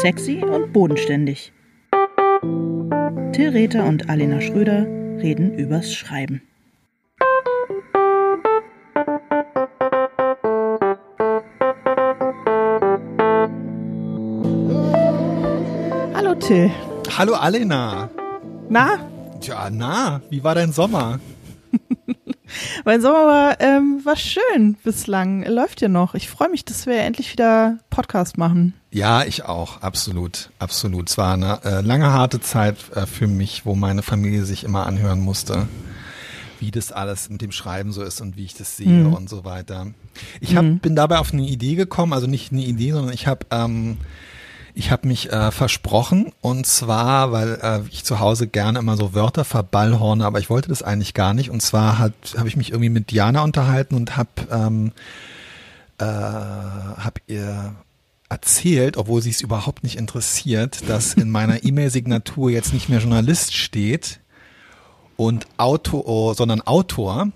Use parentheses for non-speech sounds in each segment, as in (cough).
Sexy und bodenständig. Till Rether und Alena Schröder reden übers Schreiben. Hallo Till. Hallo Alena. Na, Tja, na, wie war dein Sommer? (laughs) mein Sommer war, ähm, war schön bislang. Läuft ja noch. Ich freue mich, dass wir endlich wieder Podcast machen. Ja, ich auch, absolut, absolut. Es war eine äh, lange, harte Zeit äh, für mich, wo meine Familie sich immer anhören musste, wie das alles mit dem Schreiben so ist und wie ich das sehe Mhm. und so weiter. Ich hab, bin dabei auf eine Idee gekommen, also nicht eine Idee, sondern ich habe ähm, ich habe mich äh, versprochen und zwar, weil äh, ich zu Hause gerne immer so Wörter verballhorne, aber ich wollte das eigentlich gar nicht. Und zwar habe ich mich irgendwie mit Diana unterhalten und habe ähm, äh, hab ihr erzählt, obwohl sie es überhaupt nicht interessiert, dass in meiner (laughs) E-Mail-Signatur jetzt nicht mehr Journalist steht und Autor, sondern Autor.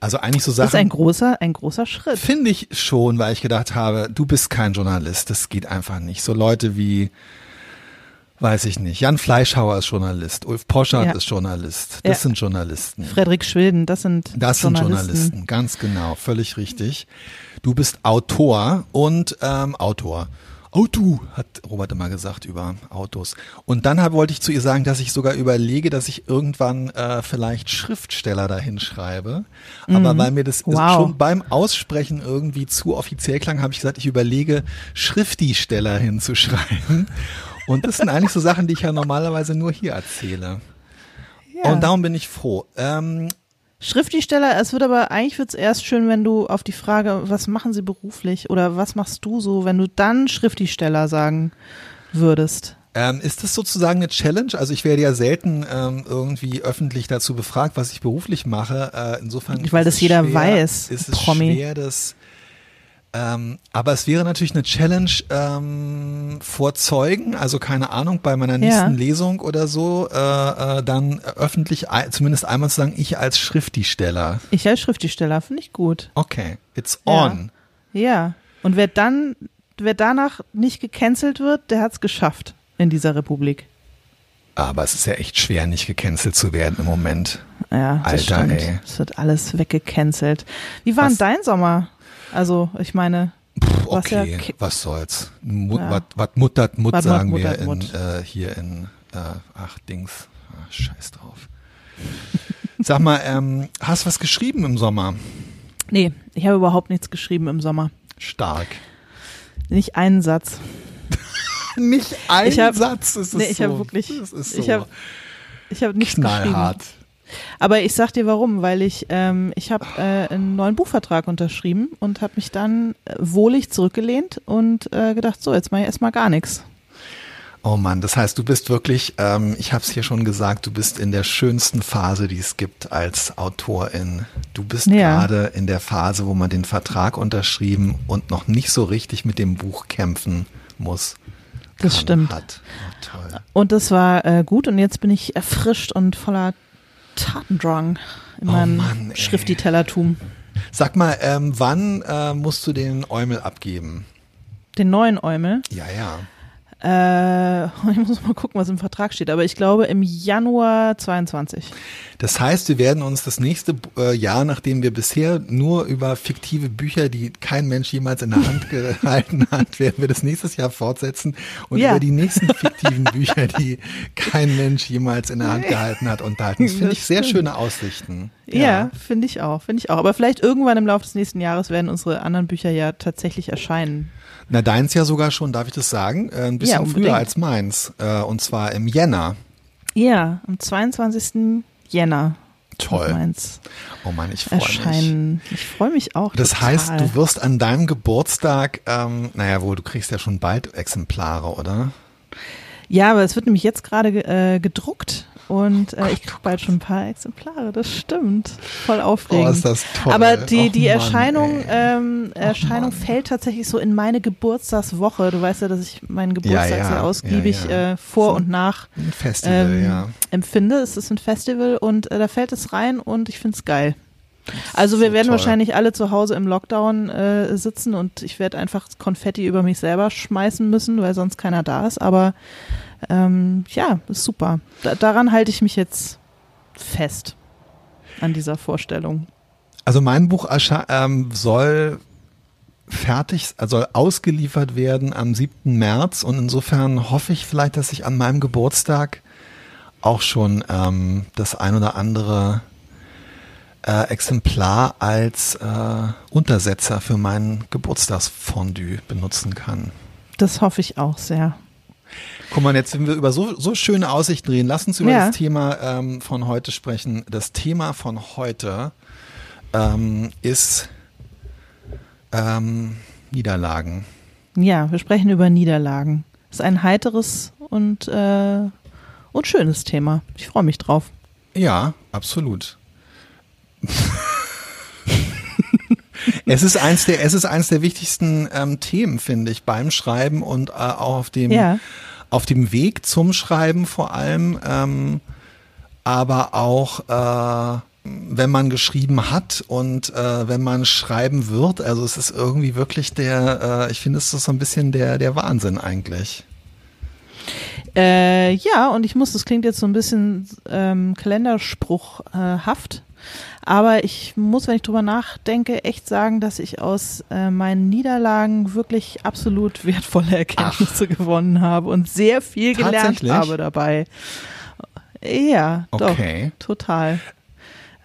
Also eigentlich so Das ist Sachen. ein großer, ein großer Schritt. Finde ich schon, weil ich gedacht habe, du bist kein Journalist, das geht einfach nicht. So Leute wie, weiß ich nicht, Jan Fleischhauer ist Journalist, Ulf Poschardt Ja. ist Journalist, das Ja. sind Journalisten. Frederik Schwilden, das sind Das sind Journalisten. Journalisten, ganz genau, völlig richtig. Du bist Autor und ähm, Autor. Auto, hat Robert immer gesagt über Autos. Und dann hab, wollte ich zu ihr sagen, dass ich sogar überlege, dass ich irgendwann äh, vielleicht Schriftsteller dahin schreibe. Aber weil mir das. Wow. schon beim Aussprechen irgendwie zu offiziell klang, habe ich gesagt, ich überlege, Schriftsteller hinzuschreiben. Und das sind eigentlich so Sachen, die ich ja normalerweise nur hier erzähle. Ja. Und darum bin ich froh. Ähm, Schriftsteller, es wird aber eigentlich wird's erst schön, wenn du auf die Frage, was machen sie beruflich oder was machst du so, wenn du dann Schriftsteller sagen würdest. Ähm, ist das sozusagen eine Challenge? Also ich werde ja selten ähm, irgendwie öffentlich dazu befragt, was ich beruflich mache. Äh, insofern Weil das es jeder schwer, weiß, Ist es Promi. schwer, das ähm, aber es wäre natürlich eine Challenge ähm, vor Zeugen, also keine Ahnung, bei meiner nächsten Ja. Lesung oder so, äh, äh, dann öffentlich ein- zumindest einmal zu sagen, ich als Schriftsteller. Ich als Schriftsteller finde ich gut. Okay, it's Ja. on. Ja. Und wer dann, wer danach nicht gecancelt wird, der hat's geschafft in dieser Republik. Aber es ist ja echt schwer, nicht gecancelt zu werden im Moment. Ja, das Alter, stimmt. ey. Es wird alles weggecancelt. Wie war denn dein Sommer? Also, ich meine, Pff, Was ja okay, was soll's. Mut, Ja. Was, muttert Mut, Was sagen muttert wir in, Mut. äh, hier in, äh, ach Dings, ach, scheiß drauf. Sag mal, ähm, hast was geschrieben im Sommer? nee, ich habe überhaupt nichts geschrieben im Sommer. Stark. Nicht einen Satz. (laughs) Nicht ein Ich hab- Satz, es ist nee, ich so. hab wirklich- es ist ich so hab Ich habe nichts knallhart. geschrieben. Aber ich sag dir warum, weil ich ähm, ich habe äh, einen neuen Buchvertrag unterschrieben und habe mich dann äh, wohlig zurückgelehnt und äh, gedacht, so jetzt mache ich erstmal gar nichts. Oh Mann, das heißt, du bist wirklich, ähm, ich habe es hier schon gesagt, du bist in der schönsten Phase, die es gibt als Autorin. Du bist Ja. gerade in der Phase, wo man den Vertrag unterschrieben und noch nicht so richtig mit dem Buch kämpfen muss. Das stimmt. Hat. Oh. Und das war äh, gut und jetzt bin ich erfrischt und voller Tatendrang in Oh meinem Mann, ey. Schriftstellertum. Sag mal, ähm, wann äh, musst du den Eumel abgeben? Den neuen Eumel. Ja, ja. Äh, (laughs) ich muss mal gucken, was im Vertrag steht, aber ich glaube im Januar 22. Das heißt, wir werden uns das nächste äh, Jahr, nachdem wir bisher nur über fiktive Bücher, die kein Mensch jemals in der Hand (laughs) gehalten hat, werden wir das nächstes Jahr fortsetzen und Ja. über die nächsten fiktiven Bücher, die kein Mensch jemals in der Hand gehalten hat, unterhalten. Das finde ich sehr schöne Aussichten. Ja, finde ich auch, finde ich auch. Aber vielleicht irgendwann im Laufe des nächsten Jahres werden unsere anderen Bücher ja tatsächlich erscheinen. Na, deins ja sogar schon, darf ich das sagen? Äh, ein bisschen unbedingt. früher als meins. Äh, und zwar im Jänner. Ja, am 22. Jänner. Toll. Oh Mann, ich freue mich. Ich freue mich auch. Das total. heißt, du wirst an deinem Geburtstag, ähm, naja, wo du kriegst ja schon bald Exemplare, oder? Ja, aber es wird nämlich jetzt gerade ge- äh, gedruckt und äh, ich krieg bald schon ein paar Exemplare. Das stimmt. Voll aufregend. Oh, ist das toll. Aber die, Och, die Mann, Erscheinung, ey. ähm, Erscheinung Mann. fällt tatsächlich so in meine Geburtstagswoche. Du weißt ja, dass ich meinen Geburtstag Ja, ja, sehr ausgiebig ja. Äh, vor So und nach Ein Festival, ähm, ja. empfinde. Es ist ein Festival und äh, da fällt es rein und ich find's geil. Also wir So werden toll. wahrscheinlich alle zu Hause im Lockdown äh, sitzen und ich werde einfach Konfetti über mich selber schmeißen müssen, weil sonst keiner da ist. Aber ähm, ja, ist super. Da, daran halte ich mich jetzt fest an dieser Vorstellung. Also mein Buch ähm, soll fertig, also soll ausgeliefert werden am 7. März und insofern hoffe ich vielleicht, dass ich an meinem Geburtstag auch schon ähm, das ein oder andere äh, Exemplar als äh, Untersetzer für mein Geburtstagsfondue benutzen kann. Das hoffe ich auch sehr. Guck mal, jetzt sind wir über so, so schöne Aussichten reden. Lass uns über Ja. das Thema ähm, von heute sprechen. Das Thema von heute ähm, ist ähm, Niederlagen. Ja, wir sprechen über Niederlagen. ist ein heiteres und, äh, und schönes Thema. Ich freue mich drauf. Ja, absolut. es ist eins der, es ist eins der wichtigsten ähm, Themen, finde ich, beim Schreiben und äh, auch auf dem, Ja. Auf dem Weg zum Schreiben vor allem, ähm, aber auch äh, wenn man geschrieben hat und äh, wenn man schreiben wird. Also es ist irgendwie wirklich der, äh, ich finde, es ist so ein bisschen der, der Wahnsinn eigentlich. Äh, ja, und ich muss, das klingt jetzt so ein bisschen ähm, kalenderspruchhaft, aber ich muss, wenn ich drüber nachdenke, echt sagen, dass ich aus äh, meinen Niederlagen wirklich absolut wertvolle Erkenntnisse gewonnen habe und sehr viel gelernt habe dabei. Ja, Okay. doch, total.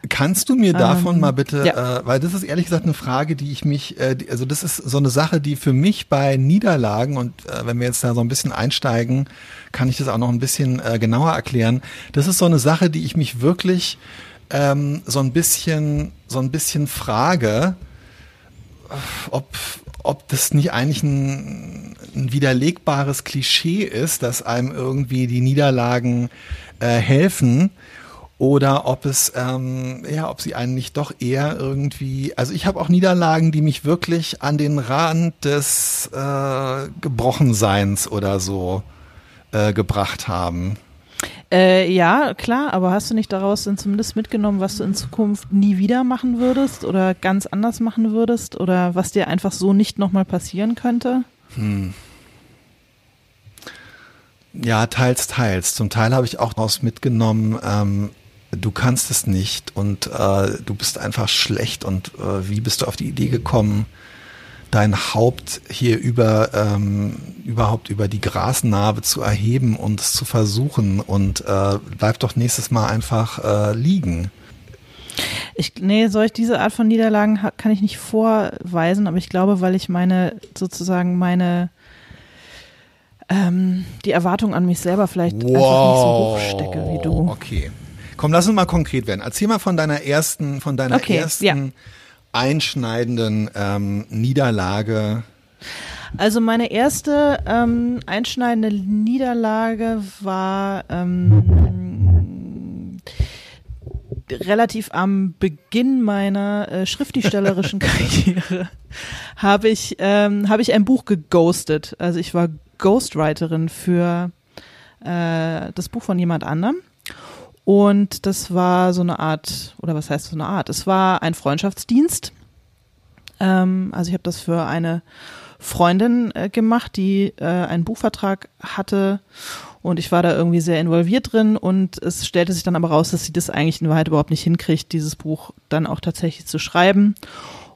Kannst du mir davon Ähm, mal bitte, ja. äh, weil das ist ehrlich gesagt eine Frage, die ich mich, äh, die, also das ist so eine Sache, die für mich bei Niederlagen und äh, wenn wir jetzt da so ein bisschen einsteigen, kann ich das auch noch ein bisschen äh, genauer erklären. Das ist so eine Sache, die ich mich wirklich ähm, so ein bisschen, so ein bisschen frage, ob, ob das nicht eigentlich ein, ein widerlegbares Klischee ist, dass einem irgendwie die Niederlagen äh, helfen oder ob es ähm, ja, ob sie einen nicht doch eher irgendwie, also ich habe auch Niederlagen, die mich wirklich an den Rand des äh, Gebrochenseins oder so äh, gebracht haben. Äh, ja, klar, aber hast du nicht daraus dann zumindest mitgenommen, was du in Zukunft nie wieder machen würdest oder ganz anders machen würdest oder was dir einfach so nicht nochmal passieren könnte? Ja, teils, teils. Zum Teil habe ich auch daraus mitgenommen, ähm, du kannst es nicht und äh, du bist einfach schlecht und äh, wie bist du auf die Idee gekommen, dein Haupt hier über ähm, überhaupt über die Grasnarbe zu erheben und es zu versuchen und äh, bleib doch nächstes Mal einfach äh, liegen. Ich, nee, solch diese Art von Niederlagen kann ich nicht vorweisen, aber ich glaube, weil ich meine, sozusagen meine, ähm, die Erwartung an mich selber vielleicht einfach nicht so hoch stecke wie du. Okay. Komm, lass uns mal konkret werden. Erzähl mal von deiner ersten, von deiner Okay, ersten ja. Einschneidenden ähm, Niederlage. Also meine erste ähm, einschneidende Niederlage war ähm, relativ am Beginn meiner äh, schriftstellerischen (laughs) Karriere. Habe ich ähm, habe ich ein Buch geghostet. Also ich war Ghostwriterin für äh, das Buch von jemand anderem. Und das war so eine Art, oder was heißt so eine Art? Es war ein Freundschaftsdienst. Ähm, also ich habe das für eine Freundin äh, gemacht, die äh, einen Buchvertrag hatte und ich war da irgendwie sehr involviert drin und es stellte sich dann aber raus, dass sie das eigentlich in Wahrheit überhaupt nicht hinkriegt, dieses Buch dann auch tatsächlich zu schreiben.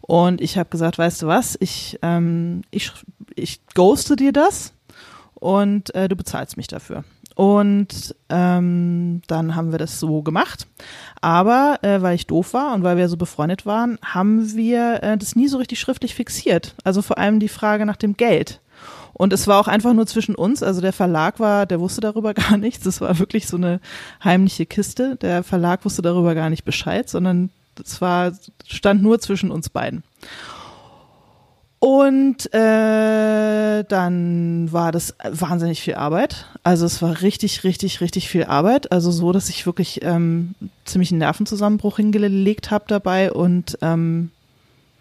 Und ich habe gesagt, weißt du was, ich, ähm, ich, ich ghoste dir das und äh, du bezahlst mich dafür. Und ähm, dann haben wir das so gemacht. Aber äh, weil ich doof war und weil wir so befreundet waren, haben wir äh, das nie so richtig schriftlich fixiert. Also vor allem die Frage nach dem Geld. Und es war auch einfach nur zwischen uns. Also der Verlag war, der wusste darüber (laughs) gar nichts. Das war wirklich so eine heimliche Kiste. Der Verlag wusste darüber gar nicht Bescheid, sondern es war, stand nur zwischen uns beiden. Und äh, dann war das wahnsinnig viel Arbeit. Also es war richtig, richtig, richtig viel Arbeit. Also so, dass ich wirklich ähm, ziemlich einen Nervenzusammenbruch hingelegt habe dabei und ähm,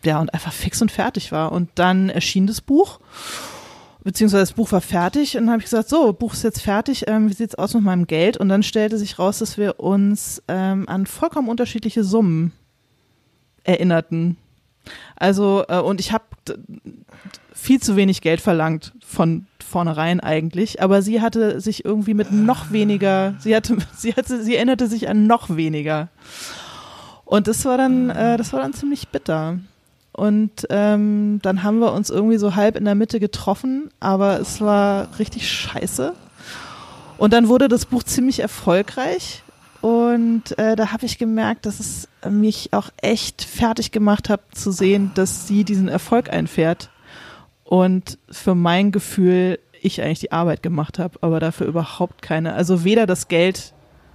ja und einfach fix und fertig war. Und dann erschien das Buch, beziehungsweise das Buch war fertig und dann habe ich gesagt, so Buch ist jetzt fertig. Ähm, wie sieht's aus mit meinem Geld? Und dann stellte sich raus, dass wir uns ähm, an vollkommen unterschiedliche Summen erinnerten. Also, äh, und ich habe viel zu wenig Geld verlangt von vornherein eigentlich, aber sie hatte sich irgendwie mit noch weniger, sie hatte, (laughs) sie hatte, sie erinnerte sich an noch weniger. Und das war dann, äh, das war dann ziemlich bitter. Und ähm, dann haben wir uns irgendwie so halb in der Mitte getroffen, aber es war richtig scheiße. Und dann wurde das Buch ziemlich erfolgreich. Und äh, da habe ich gemerkt, dass es mich auch echt fertig gemacht hat zu sehen, dass sie diesen Erfolg einfährt. Und für mein Gefühl, ich eigentlich die Arbeit gemacht habe, aber dafür überhaupt keine. Also weder das Geld,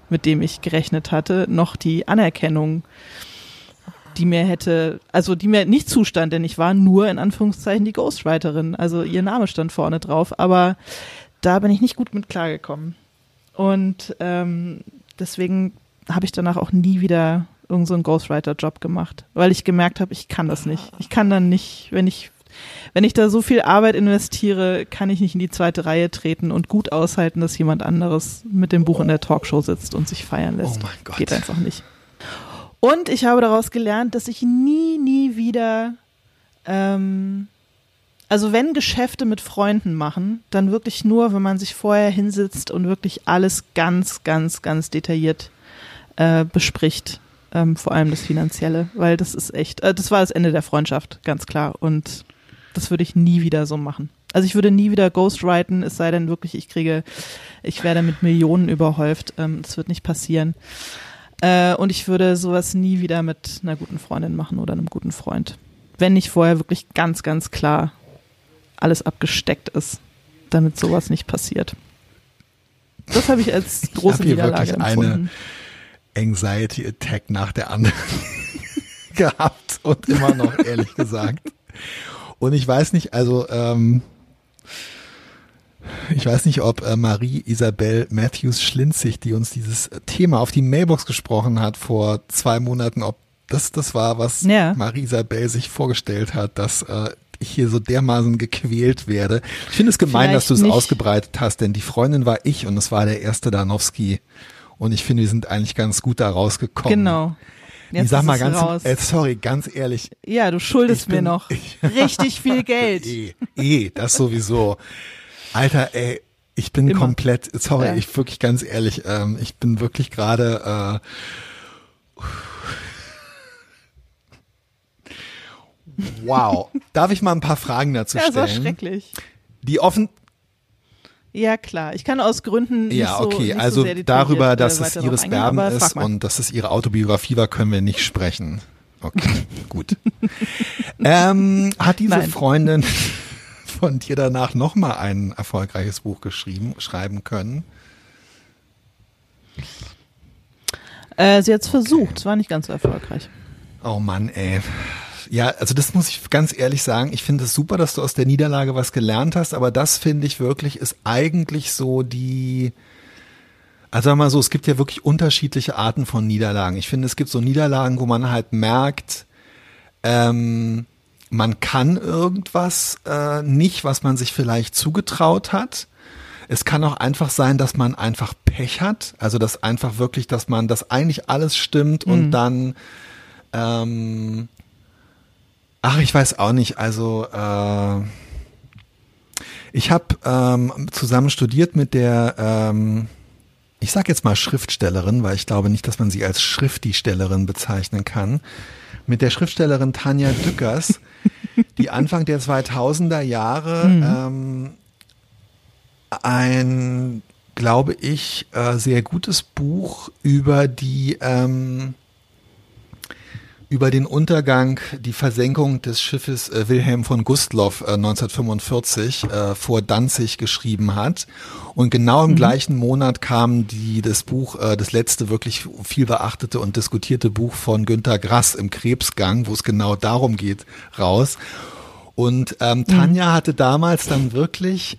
mit dem ich gerechnet hatte, noch die Anerkennung die mir hätte, also die mir nicht zustand, denn ich war nur in Anführungszeichen die Ghostwriterin. Also ihr Name stand vorne drauf, aber da bin ich nicht gut mit klargekommen. Und ähm, deswegen habe ich danach auch nie wieder irgendeinen so Ghostwriter-Job gemacht, weil ich gemerkt habe, ich kann das nicht. Ich kann dann nicht, wenn ich wenn ich da so viel Arbeit investiere, kann ich nicht in die zweite Reihe treten und gut aushalten, dass jemand anderes mit dem Buch in der Talkshow sitzt und sich feiern lässt. Oh mein Gott. Geht einfach nicht. Und ich habe daraus gelernt, dass ich nie, nie wieder, ähm, also wenn Geschäfte mit Freunden machen, dann wirklich nur, wenn man sich vorher hinsetzt und wirklich alles ganz, ganz, ganz detailliert äh, bespricht. Ähm, vor allem das Finanzielle, weil das ist echt, äh, das war das Ende der Freundschaft, ganz klar. Und das würde ich nie wieder so machen. Also ich würde nie wieder ghostwriten, es sei denn wirklich, ich kriege, ich werde mit Millionen überhäuft. Ähm, das wird nicht passieren. Äh, und ich würde sowas nie wieder mit einer guten Freundin machen oder einem guten Freund. Wenn nicht vorher wirklich ganz, ganz klar alles abgesteckt ist, damit sowas nicht passiert. Das habe ich als große ich Niederlage empfunden. Eine Anxiety Attack nach der anderen (laughs) gehabt und immer noch, ehrlich gesagt. Und ich weiß nicht, also ähm, ich weiß nicht, ob äh, Marie Isabel Matthews Schlinzig, die uns dieses Thema auf die Mailbox gesprochen hat vor zwei Monaten, ob das das war, was ja. Marie Isabel sich vorgestellt hat, dass äh, ich hier so dermaßen gequält werde. Ich finde es gemein, Vielleicht dass du es ausgebreitet hast, denn die Freundin war ich und es war der erste Danowski. Und ich finde, wir sind eigentlich ganz gut da rausgekommen. Genau. Jetzt ich sag mal ganz, äh, sorry, ganz ehrlich. Ja, du schuldest bin, mir noch (laughs) richtig viel (laughs) Geld. eh, eh, das sowieso. Alter, ey, ich bin Immer. komplett, sorry, ja. ich wirklich ganz ehrlich, ähm, ich bin wirklich gerade äh, Wow. Darf ich mal ein paar Fragen dazu stellen? Ja, so schrecklich. Die offen ja, klar. Ich kann aus Gründen nicht Ja, okay. So, also so darüber, dass es Iris Berben ist und dass es ihre Autobiografie war, können wir nicht sprechen. Okay, (laughs) gut. ähm, hat diese Nein. Freundin (laughs) von dir danach nochmal ein erfolgreiches Buch geschrieben, schreiben können? Äh, sie hat es versucht, es war nicht ganz so erfolgreich. Oh Mann, ey. Ja, also das muss ich ganz ehrlich sagen. Ich finde es super, dass du aus der Niederlage was gelernt hast, aber das finde ich wirklich ist eigentlich so die, also mal so, es gibt ja wirklich unterschiedliche Arten von Niederlagen. Ich finde, es gibt so Niederlagen, wo man halt merkt, ähm, man kann irgendwas äh, nicht, was man sich vielleicht zugetraut hat. Es kann auch einfach sein, dass man einfach Pech hat. Also dass einfach wirklich, dass man, dass eigentlich alles stimmt und mhm. dann, ähm, ach, ich weiß auch nicht. Also äh, ich habe ähm, zusammen studiert mit der, ähm, ich sag jetzt mal Schriftstellerin, weil ich glaube nicht, dass man sie als Schriftistellerin bezeichnen kann mit der Schriftstellerin Tanja Dückers, die Anfang der 2000er Jahre (laughs) mhm. ähm, ein, glaube ich, äh, sehr gutes Buch über die ähm, über den Untergang, die Versenkung des Schiffes äh, Wilhelm von Gustloff äh, 1945 äh, vor Danzig geschrieben hat. Und genau im mhm. gleichen Monat kam die, das Buch, äh, das letzte wirklich viel beachtete und diskutierte Buch von Günter Grass im Krebsgang, wo es genau darum geht, raus. Und ähm, Tanja mhm. hatte damals dann wirklich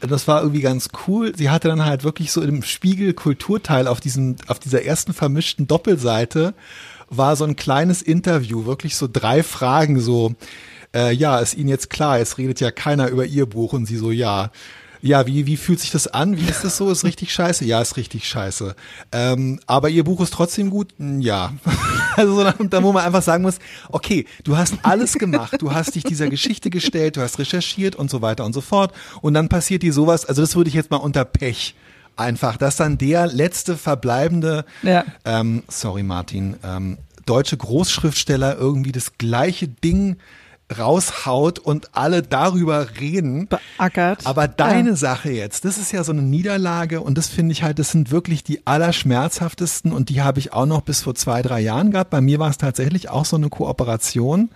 das war irgendwie ganz cool. Sie hatte dann halt wirklich so im Spiegel Kulturteil auf diesem, auf dieser ersten vermischten Doppelseite war so ein kleines Interview, wirklich so drei Fragen so, äh, ja, ist Ihnen jetzt klar, jetzt redet ja keiner über Ihr Buch und sie so, ja. ja, wie, wie fühlt sich das an? Wie ist das so? Ist richtig scheiße? Ja, ist richtig scheiße. Ähm, aber ihr Buch ist trotzdem gut? Ja. (laughs) Also so, da wo man einfach sagen muss, okay, du hast alles gemacht, du hast dich dieser Geschichte gestellt, du hast recherchiert und so weiter und so fort. Und dann passiert dir sowas, also das würde ich jetzt mal unter Pech einfach, dass dann der letzte verbleibende, ja. ähm, sorry Martin, ähm, deutsche Großschriftsteller irgendwie das gleiche Ding raushaut und alle darüber reden. Beackert. Aber deine ja. Sache jetzt, das ist ja so eine Niederlage und das finde ich halt, das sind wirklich die allerschmerzhaftesten und die habe ich auch noch bis vor zwei, drei Jahren gehabt. Bei mir war es tatsächlich auch so eine Kooperation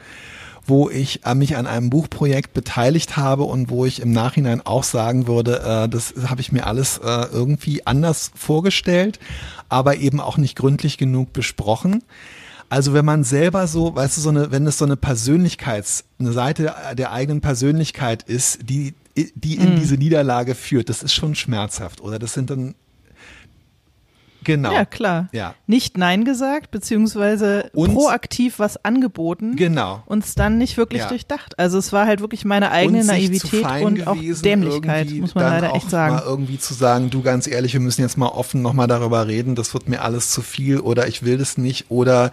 wo ich äh, mich an einem Buchprojekt beteiligt habe und wo ich im Nachhinein auch sagen würde, äh, das habe ich mir alles äh, irgendwie anders vorgestellt, aber eben auch nicht gründlich genug besprochen. Also wenn man selber so, weißt du, so eine, wenn es so eine Persönlichkeits, eine Seite der eigenen Persönlichkeit ist, die, die in mm. diese Niederlage führt, das ist schon schmerzhaft, oder? Das sind dann Genau. Ja, klar. Ja. Nicht Nein gesagt, beziehungsweise und, proaktiv was angeboten. Genau. Und es dann nicht wirklich ja. durchdacht. Also es war halt wirklich meine eigene Naivität und auch Dämlichkeit, muss man leider echt sagen. Mal irgendwie zu sagen, du ganz ehrlich, wir müssen jetzt mal offen nochmal darüber reden, das wird mir alles zu viel oder ich will das nicht oder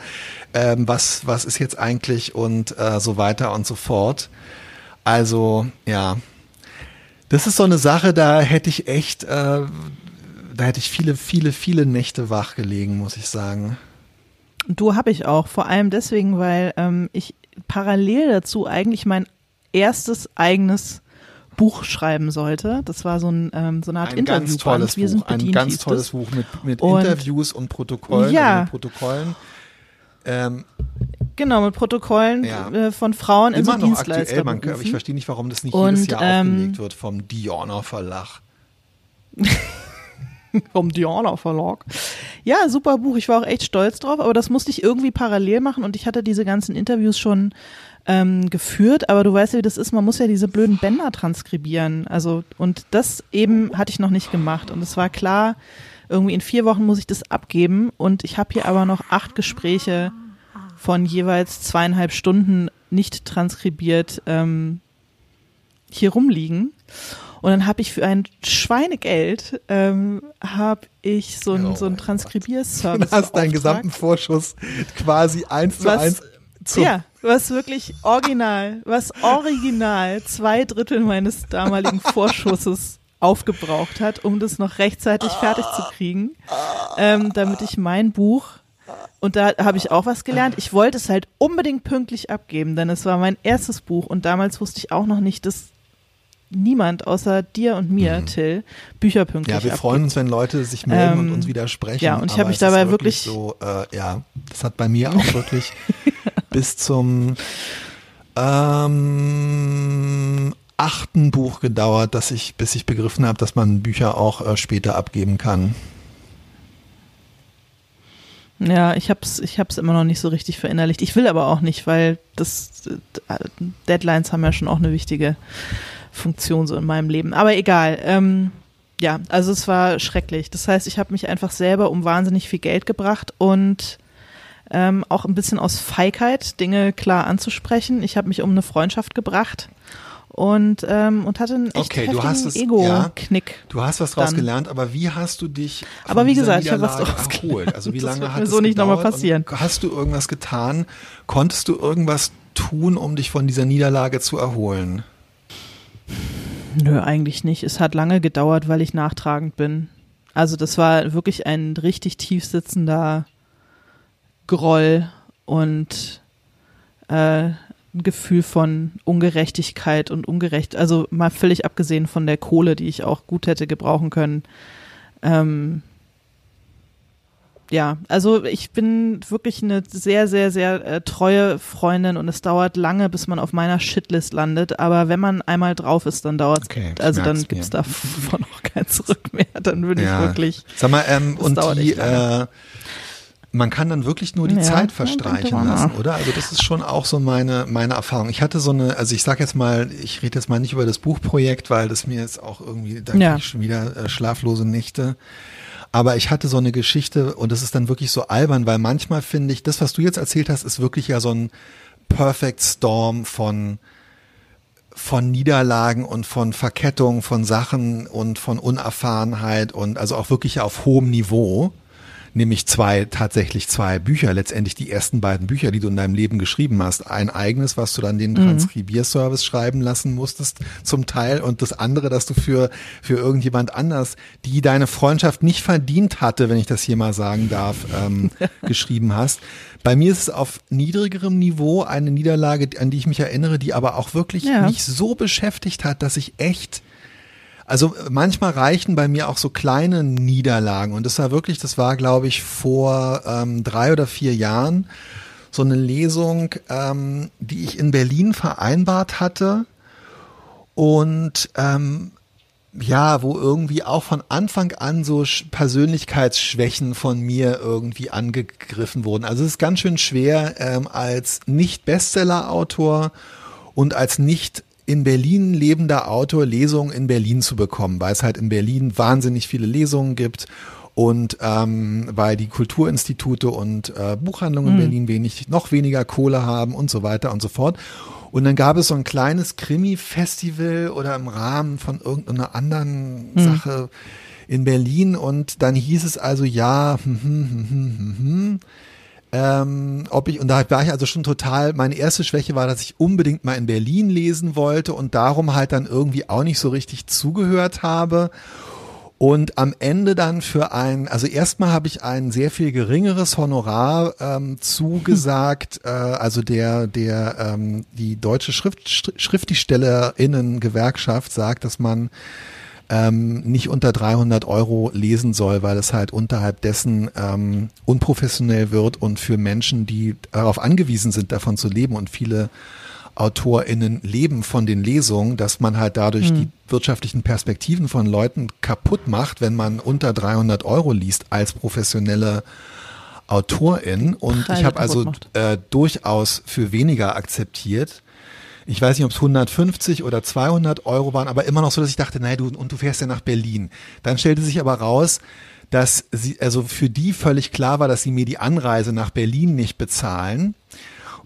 ähm, was, was ist jetzt eigentlich und äh, so weiter und so fort. Also, ja. Das ist so eine Sache, da hätte ich echt, äh, da hätte ich viele, viele, viele Nächte wach gelegen, muss ich sagen. Du habe ich auch, vor allem deswegen, weil ähm, ich parallel dazu eigentlich mein erstes eigenes Buch schreiben sollte. Das war so, ein, ähm, so eine Art ein Interview. Ganz tolles Wir Buch, bedient, ein ganz tolles Buch mit, mit und, Interviews und Protokollen. Ja. Also Protokollen. Ähm, genau, mit Protokollen ja. äh, von Frauen in Immer so noch aktuell, man, Ich verstehe nicht, warum das nicht und, jedes Jahr ähm, aufgelegt wird vom Diorner Verlag. (laughs) (laughs) vom Diana Verlag. Ja, super Buch. Ich war auch echt stolz drauf, aber das musste ich irgendwie parallel machen und ich hatte diese ganzen Interviews schon ähm, geführt, aber du weißt ja, wie das ist, man muss ja diese blöden Bänder transkribieren. Also, und das eben hatte ich noch nicht gemacht. Und es war klar, irgendwie in vier Wochen muss ich das abgeben und ich habe hier aber noch acht Gespräche von jeweils zweieinhalb Stunden nicht transkribiert ähm, hier rumliegen. Und dann habe ich für ein Schweinegeld ähm, habe ich so ein, oh so ein Transkribierservice. (laughs) Du hast deinen gesamten Vorschuss quasi eins zu was, eins zu. Ja, was wirklich original, was original zwei Drittel meines damaligen (laughs) Vorschusses aufgebraucht hat, um das noch rechtzeitig fertig zu kriegen, ähm, damit ich mein Buch und da habe ich auch was gelernt. Ich wollte es halt unbedingt pünktlich abgeben, denn es war mein erstes Buch und damals wusste ich auch noch nicht, dass niemand außer dir und mir, mhm. Till, Bücher pünktlich Ja, wir abgibt. freuen uns, wenn Leute sich melden ähm, und uns widersprechen. Ja, und ich habe mich dabei wirklich, wirklich so, äh, ja, das hat bei mir auch (laughs) wirklich bis zum ähm, achten Buch gedauert, dass ich, bis ich begriffen habe, dass man Bücher auch äh, später abgeben kann. Ja, ich hab's, ich hab's immer noch nicht so richtig verinnerlicht. Ich will aber auch nicht, weil das äh, Deadlines haben ja schon auch eine wichtige Funktion so in meinem Leben. Aber egal. Ähm, ja, also es war schrecklich. Das heißt, ich habe mich einfach selber um wahnsinnig viel Geld gebracht und ähm, auch ein bisschen aus Feigheit Dinge klar anzusprechen. Ich habe mich um eine Freundschaft gebracht und ähm, und hatte einen echt okay, du hast es, Ego-Knick. Ja, du hast was draus gelernt, aber wie hast du dich Aber wie gesagt, ich habe was draus erholt? Also wie lange das hat mir so nicht nochmal passieren? Hast du irgendwas getan? Konntest du irgendwas tun, um dich von dieser Niederlage zu erholen? Nö, eigentlich nicht. Es hat lange gedauert, weil ich nachtragend bin. Also das war wirklich ein richtig tief sitzender Groll und äh, ein Gefühl von Ungerechtigkeit und ungerecht, also mal völlig abgesehen von der Kohle, die ich auch gut hätte gebrauchen können. Ähm, ja, also ich bin wirklich eine sehr, sehr, sehr äh, treue Freundin und es dauert lange, bis man auf meiner Shitlist landet. Aber wenn man einmal drauf ist, dann dauert es, okay, also dann gibt's mir. davon auch (laughs) kein Zurück mehr. Dann würde ja. ich wirklich. Sag mal, ähm, und die, äh, man kann dann wirklich nur die ja, Zeit verstreichen lassen, oder? Also das ist schon auch so meine meine Erfahrung. Ich hatte so eine, also ich sag jetzt mal, ich rede jetzt mal nicht über das Buchprojekt, weil das mir jetzt auch irgendwie, da ja. ich schon wieder äh, schlaflose Nächte. Aber ich hatte so eine Geschichte und das ist dann wirklich so albern, weil manchmal finde ich, das, was du jetzt erzählt hast, ist wirklich ja so ein Perfect Storm von von Niederlagen und von Verkettung von Sachen und von Unerfahrenheit und also auch wirklich auf hohem Niveau nämlich zwei, tatsächlich zwei Bücher, letztendlich die ersten beiden Bücher, die du in deinem Leben geschrieben hast. Ein eigenes, was du dann den mhm. Transkribierservice schreiben lassen musstest, zum Teil, und das andere, dass du für, für irgendjemand anders, die deine Freundschaft nicht verdient hatte, wenn ich das hier mal sagen darf, ähm, (laughs) geschrieben hast. Bei mir ist es auf niedrigerem Niveau eine Niederlage, an die ich mich erinnere, die aber auch wirklich ja. mich so beschäftigt hat, dass ich echt also manchmal reichen bei mir auch so kleine Niederlagen und das war wirklich, das war glaube ich vor ähm, drei oder vier Jahren so eine Lesung, ähm, die ich in Berlin vereinbart hatte und ähm, ja, wo irgendwie auch von Anfang an so Persönlichkeitsschwächen von mir irgendwie angegriffen wurden. Also es ist ganz schön schwer ähm, als Nicht-Bestseller-Autor und als nicht in Berlin lebender Autor Lesungen in Berlin zu bekommen, weil es halt in Berlin wahnsinnig viele Lesungen gibt und ähm, weil die Kulturinstitute und äh, Buchhandlungen mhm. in Berlin wenig, noch weniger Kohle haben und so weiter und so fort. Und dann gab es so ein kleines Krimi-Festival oder im Rahmen von irgendeiner anderen mhm. Sache in Berlin und dann hieß es also ja, hm, hm, hm, hm, hm, hm ähm, ob ich, und da war ich also schon total, meine erste Schwäche war, dass ich unbedingt mal in Berlin lesen wollte und darum halt dann irgendwie auch nicht so richtig zugehört habe. Und am Ende dann für ein, also erstmal habe ich ein sehr viel geringeres Honorar ähm, zugesagt, (laughs) äh, also der, der, ähm, die deutsche Schrift, Schriftstellerinnen-Gewerkschaft sagt, dass man ähm, nicht unter 300 Euro lesen soll, weil es halt unterhalb dessen ähm, unprofessionell wird und für Menschen, die darauf angewiesen sind, davon zu leben und viele AutorInnen leben von den Lesungen, dass man halt dadurch mhm. die wirtschaftlichen Perspektiven von Leuten kaputt macht, wenn man unter 300 Euro liest als professionelle Autorin. Und Preise ich habe also äh, durchaus für weniger akzeptiert ich weiß nicht, ob es 150 oder 200 Euro waren, aber immer noch so, dass ich dachte, naja, du, und du fährst ja nach Berlin. Dann stellte sich aber raus, dass sie, also für die völlig klar war, dass sie mir die Anreise nach Berlin nicht bezahlen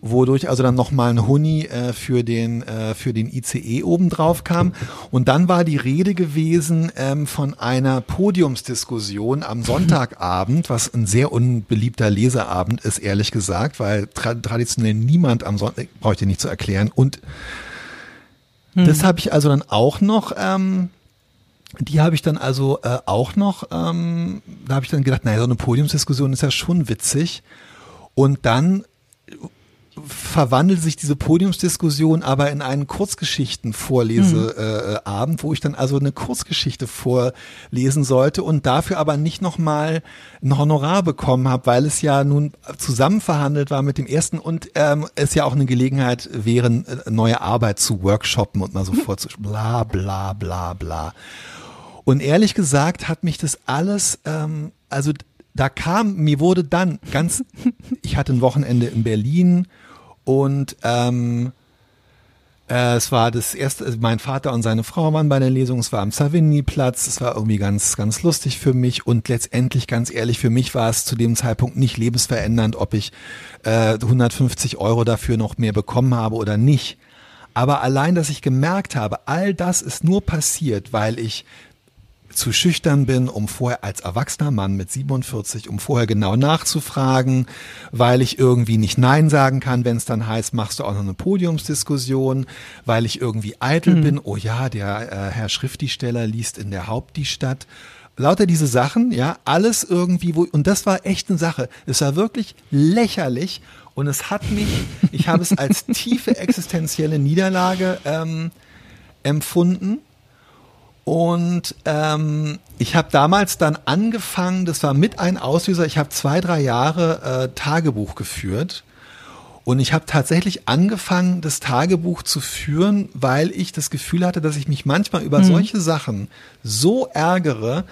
wodurch also dann nochmal ein Huni äh, für den äh, für den ICE obendrauf kam. Und dann war die Rede gewesen ähm, von einer Podiumsdiskussion am Sonntagabend, was ein sehr unbeliebter Leseabend ist, ehrlich gesagt, weil tra traditionell niemand am Sonntag, brauche ich dir nicht zu erklären. Und hm. das habe ich also dann auch noch ähm, die habe ich dann also äh, auch noch, ähm, da habe ich dann gedacht, naja, so eine Podiumsdiskussion ist ja schon witzig. Und dann verwandelt sich diese Podiumsdiskussion aber in einen Kurzgeschichtenvorleseabend, mhm. äh, wo ich dann also eine Kurzgeschichte vorlesen sollte und dafür aber nicht nochmal ein Honorar bekommen habe, weil es ja nun zusammen verhandelt war mit dem ersten und ähm, es ja auch eine Gelegenheit wäre, äh, neue Arbeit zu workshoppen und mal so (laughs) vorzu bla bla bla bla. Und ehrlich gesagt hat mich das alles, ähm, also da kam, mir wurde dann ganz, ich hatte ein Wochenende in Berlin und ähm, äh, es war das erste, also mein Vater und seine Frau waren bei der Lesung, es war am Savigny-Platz, es war irgendwie ganz, ganz lustig für mich. Und letztendlich, ganz ehrlich, für mich war es zu dem Zeitpunkt nicht lebensverändernd, ob ich äh, 150 Euro dafür noch mehr bekommen habe oder nicht. Aber allein, dass ich gemerkt habe, all das ist nur passiert, weil ich zu schüchtern bin, um vorher als erwachsener Mann mit 47, um vorher genau nachzufragen, weil ich irgendwie nicht Nein sagen kann, wenn es dann heißt, machst du auch noch eine Podiumsdiskussion, weil ich irgendwie eitel mhm. bin, oh ja, der äh, Herr Schriftsteller liest in der Haupt die Stadt. Lauter diese Sachen, ja, alles irgendwie, wo, und das war echt eine Sache. Es war wirklich lächerlich und es hat mich, ich habe es als (laughs) tiefe existenzielle Niederlage ähm, empfunden und ähm, ich habe damals dann angefangen, das war mit ein Auslöser, ich habe zwei, drei Jahre äh, Tagebuch geführt. Und ich habe tatsächlich angefangen, das Tagebuch zu führen, weil ich das Gefühl hatte, dass ich mich manchmal über mhm. solche Sachen so ärgere,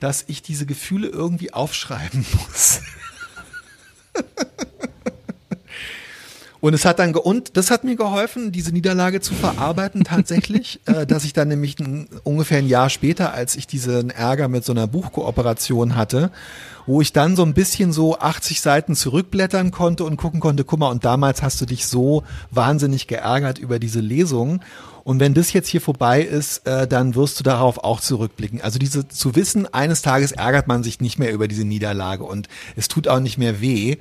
dass ich diese Gefühle irgendwie aufschreiben (laughs) muss. Und es hat dann ge und das hat mir geholfen, diese Niederlage zu verarbeiten tatsächlich, (laughs) äh, dass ich dann nämlich ein, ungefähr ein Jahr später, als ich diesen Ärger mit so einer Buchkooperation hatte, wo ich dann so ein bisschen so 80 Seiten zurückblättern konnte und gucken konnte, guck mal, und damals hast du dich so wahnsinnig geärgert über diese Lesung. Und wenn das jetzt hier vorbei ist, äh, dann wirst du darauf auch zurückblicken. Also diese zu wissen, eines Tages ärgert man sich nicht mehr über diese Niederlage und es tut auch nicht mehr weh.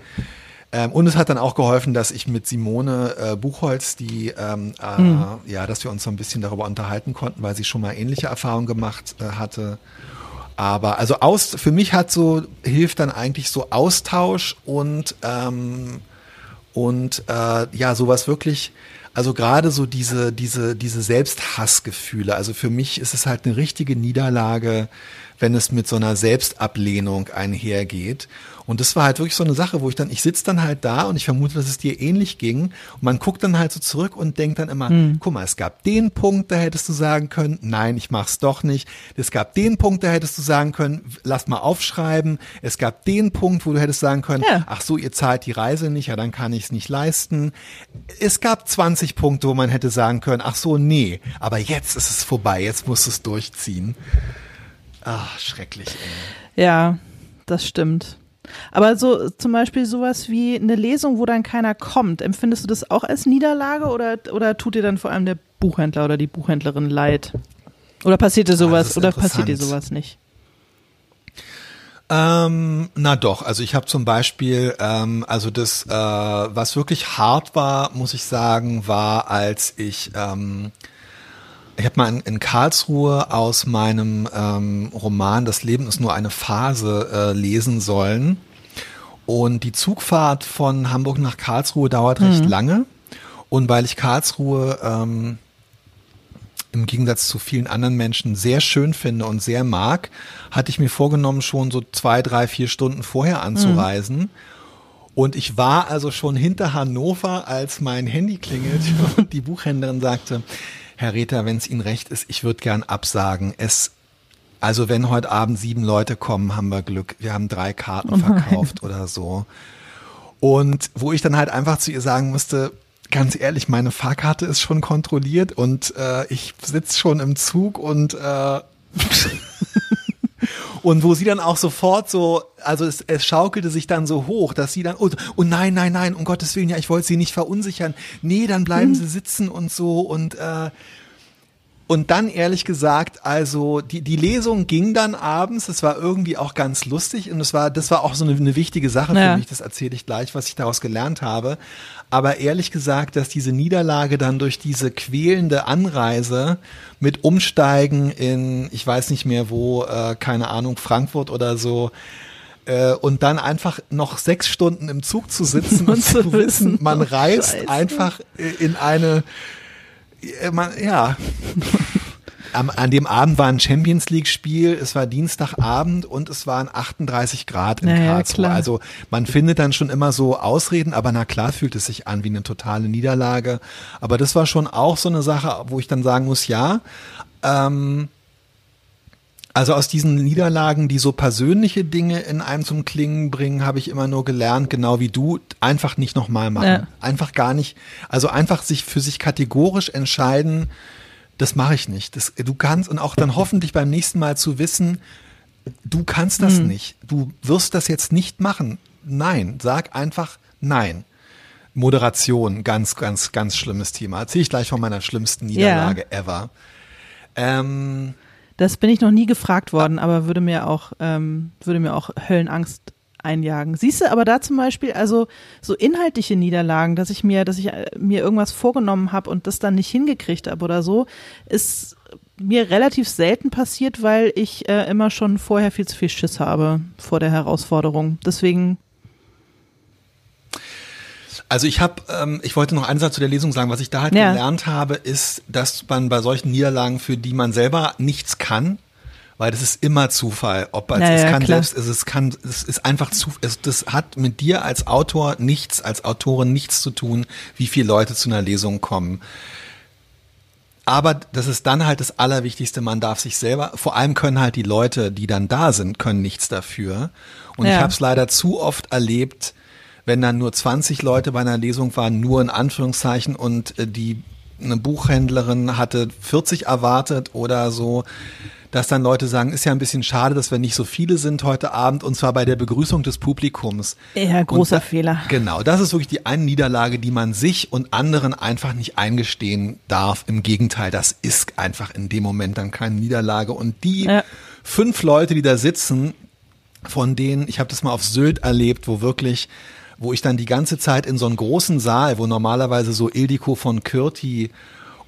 Ähm, und es hat dann auch geholfen, dass ich mit Simone äh, Buchholz, die ähm, äh, mhm. ja, dass wir uns so ein bisschen darüber unterhalten konnten, weil sie schon mal ähnliche Erfahrungen gemacht äh, hatte. Aber also aus, für mich hat so hilft dann eigentlich so Austausch und ähm, und äh, ja sowas wirklich also gerade so diese, diese, diese Selbsthassgefühle. Also für mich ist es halt eine richtige Niederlage, wenn es mit so einer Selbstablehnung einhergeht. Und das war halt wirklich so eine Sache, wo ich dann, ich sitze dann halt da und ich vermute, dass es dir ähnlich ging. Und man guckt dann halt so zurück und denkt dann immer, hm. guck mal, es gab den Punkt, da hättest du sagen können, nein, ich mach's doch nicht. Es gab den Punkt, da hättest du sagen können, lass mal aufschreiben. Es gab den Punkt, wo du hättest sagen können, ja. ach so, ihr zahlt die Reise nicht, ja, dann kann ich es nicht leisten. Es gab 20 Punkte, wo man hätte sagen können, ach so, nee, aber jetzt ist es vorbei, jetzt musst du es durchziehen. Ach, schrecklich. Ey. Ja, das stimmt. Aber so zum Beispiel sowas wie eine Lesung, wo dann keiner kommt, empfindest du das auch als Niederlage oder, oder tut dir dann vor allem der Buchhändler oder die Buchhändlerin leid? Oder passiert dir ah, sowas oder passiert dir sowas nicht? Ähm, na doch, also ich habe zum Beispiel, ähm, also das, äh, was wirklich hart war, muss ich sagen, war, als ich ähm, ich habe mal in, in, Karlsruhe aus meinem ähm, Roman Das Leben ist nur eine Phase äh, lesen sollen. Und die Zugfahrt von Hamburg nach Karlsruhe dauert mhm. recht lange. Und weil ich Karlsruhe ähm, im Gegensatz zu vielen anderen Menschen sehr schön finde und sehr mag, hatte ich mir vorgenommen, schon so zwei, drei, vier Stunden vorher anzureisen. Mhm. Und ich war also schon hinter Hannover, als mein Handy klingelt (laughs) und die Buchhändlerin sagte, Herr Rether, wenn es Ihnen recht ist, ich würde gern absagen. Es, also wenn heute Abend sieben Leute kommen, haben wir Glück. Wir haben drei Karten oh verkauft oder so. Und wo ich dann halt einfach zu ihr sagen musste, ganz ehrlich, meine Fahrkarte ist schon kontrolliert und äh, ich sitze schon im Zug und äh, (laughs) Und wo sie dann auch sofort so, also es, es schaukelte sich dann so hoch, dass sie dann, oh, oh nein, nein, nein, um Gottes Willen, ja, ich wollte sie nicht verunsichern. Nee, dann bleiben hm. sie sitzen und so und äh, und dann ehrlich gesagt, also die, die Lesung ging dann abends, es war irgendwie auch ganz lustig und es war, das war auch so eine, eine wichtige Sache ja. für mich, das erzähle ich gleich, was ich daraus gelernt habe. Aber ehrlich gesagt, dass diese Niederlage dann durch diese quälende Anreise mit Umsteigen in, ich weiß nicht mehr wo, äh, keine Ahnung, Frankfurt oder so, äh, und dann einfach noch sechs Stunden im Zug zu sitzen (laughs) und zu wissen, man reist Scheiße. einfach in eine, man, ja. (laughs) Am, an dem Abend war ein Champions League Spiel, es war Dienstagabend und es waren 38 Grad in naja, Karlsruhe. Klar. Also man findet dann schon immer so Ausreden, aber na klar fühlt es sich an wie eine totale Niederlage. Aber das war schon auch so eine Sache, wo ich dann sagen muss, ja, ähm, also aus diesen Niederlagen, die so persönliche Dinge in einem zum Klingen bringen, habe ich immer nur gelernt, genau wie du, einfach nicht nochmal machen. Ja. Einfach gar nicht, also einfach sich für sich kategorisch entscheiden, das mache ich nicht. Das, du kannst und auch dann hoffentlich beim nächsten Mal zu wissen, du kannst das mhm. nicht. Du wirst das jetzt nicht machen. Nein, sag einfach nein. Moderation, ganz, ganz, ganz schlimmes Thema. Erzähle ich gleich von meiner schlimmsten Niederlage yeah. ever. Ähm, das bin ich noch nie gefragt worden, aber würde mir auch, ähm, würde mir auch Höllenangst einjagen. Siehst du, aber da zum Beispiel, also so inhaltliche Niederlagen, dass ich mir, dass ich äh, mir irgendwas vorgenommen habe und das dann nicht hingekriegt habe oder so, ist mir relativ selten passiert, weil ich äh, immer schon vorher viel zu viel Schiss habe vor der Herausforderung. Deswegen also ich habe, ähm, ich wollte noch einen Satz zu der Lesung sagen. Was ich da halt ja. gelernt habe, ist, dass man bei solchen Niederlagen, für die man selber nichts kann, weil das ist immer Zufall. Ob als, naja, es kann klar. selbst, es kann, es ist einfach zu, es, das hat mit dir als Autor nichts, als Autorin nichts zu tun, wie viele Leute zu einer Lesung kommen. Aber das ist dann halt das Allerwichtigste, man darf sich selber, vor allem können halt die Leute, die dann da sind, können nichts dafür. Und ja. ich habe es leider zu oft erlebt, wenn dann nur 20 Leute bei einer Lesung waren, nur in Anführungszeichen und äh, die eine Buchhändlerin hatte 40 erwartet oder so, dass dann Leute sagen, ist ja ein bisschen schade, dass wir nicht so viele sind heute Abend und zwar bei der Begrüßung des Publikums. Ja, großer da, Fehler. Genau, das ist wirklich die eine Niederlage, die man sich und anderen einfach nicht eingestehen darf. Im Gegenteil, das ist einfach in dem Moment dann keine Niederlage und die ja. fünf Leute, die da sitzen, von denen, ich habe das mal auf Sylt erlebt, wo wirklich wo ich dann die ganze Zeit in so einem großen Saal, wo normalerweise so Ildiko von Kürti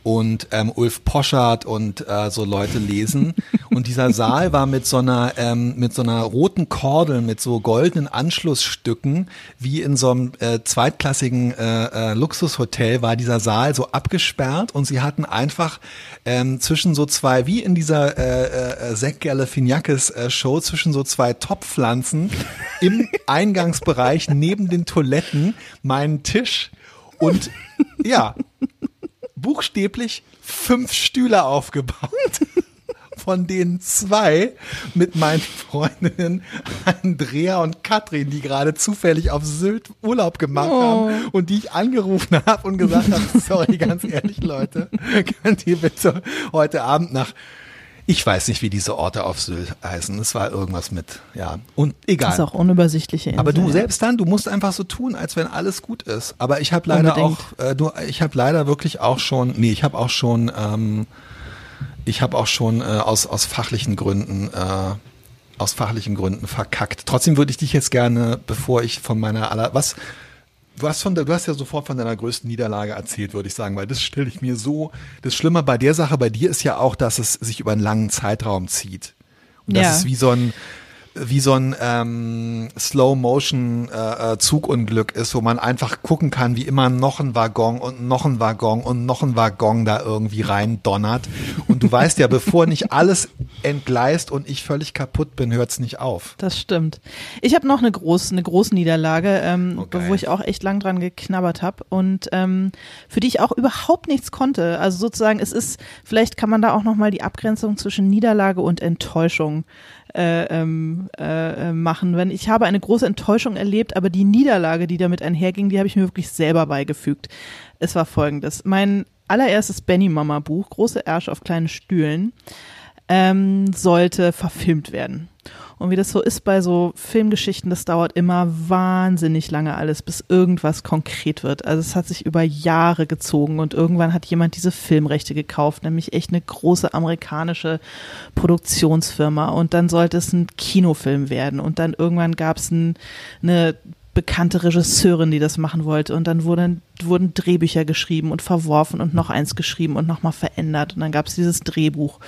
und ähm, Ulf Poschardt und äh, so Leute lesen. Und dieser Saal war mit so einer ähm, mit so einer roten Kordel mit so goldenen Anschlussstücken wie in so einem äh, zweitklassigen äh, äh, Luxushotel war dieser Saal so abgesperrt und sie hatten einfach ähm, zwischen so zwei wie in dieser äh, äh, Zack Galifianakis äh, Show zwischen so zwei Topfpflanzen im (laughs) Eingangsbereich neben den Toiletten meinen Tisch und ja, buchstäblich fünf Stühle aufgebaut. (laughs) Von denen zwei mit meinen Freundinnen Andrea und Katrin, die gerade zufällig auf Sylt Urlaub gemacht oh. haben und die ich angerufen habe und gesagt habe, (laughs) sorry, ganz ehrlich, Leute, könnt ihr bitte heute Abend nach ich weiß nicht, wie diese Orte auf Sylt heißen. Es war irgendwas mit, ja. Und egal. Das ist auch unübersichtliche Insel, Aber du selbst dann, du musst einfach so tun, als wenn alles gut ist. Aber ich habe leider Unbedingt. auch, äh, du, ich habe leider wirklich auch schon, nee, ich habe auch schon, ähm, ich habe auch schon äh, aus aus fachlichen Gründen äh, aus fachlichen Gründen verkackt. Trotzdem würde ich dich jetzt gerne, bevor ich von meiner aller was Du hast, von, du hast ja sofort von deiner größten Niederlage erzählt, würde ich sagen, weil das stelle ich mir so. Das Schlimme bei der Sache bei dir ist ja auch, dass es sich über einen langen Zeitraum zieht. Und das ja. ist wie so ein, wie so ein ähm, Slow-Motion-Zugunglück äh, äh ist, wo man einfach gucken kann, wie immer noch ein Waggon und noch ein Waggon und noch ein Waggon da irgendwie rein donnert. Und du weißt ja, (laughs) bevor nicht alles entgleist und ich völlig kaputt bin, hört's nicht auf. Das stimmt. Ich habe noch eine große, eine große Niederlage, ähm, okay. wo ich auch echt lang dran geknabbert habe und ähm, für die ich auch überhaupt nichts konnte. Also sozusagen, es ist, vielleicht kann man da auch nochmal die Abgrenzung zwischen Niederlage und Enttäuschung äh, ähm, äh, machen. Wenn ich habe eine große Enttäuschung erlebt, aber die Niederlage, die damit einherging, die habe ich mir wirklich selber beigefügt. Es war folgendes: Mein allererstes Benny Mama Buch, große Ärsche auf kleinen Stühlen, ähm, sollte verfilmt werden. Und wie das so ist bei so Filmgeschichten, das dauert immer wahnsinnig lange alles, bis irgendwas konkret wird. Also es hat sich über Jahre gezogen und irgendwann hat jemand diese Filmrechte gekauft, nämlich echt eine große amerikanische Produktionsfirma. Und dann sollte es ein Kinofilm werden. Und dann irgendwann gab es ein, eine bekannte Regisseurin, die das machen wollte. Und dann wurden, wurden Drehbücher geschrieben und verworfen und noch eins geschrieben und nochmal verändert. Und dann gab es dieses Drehbuch.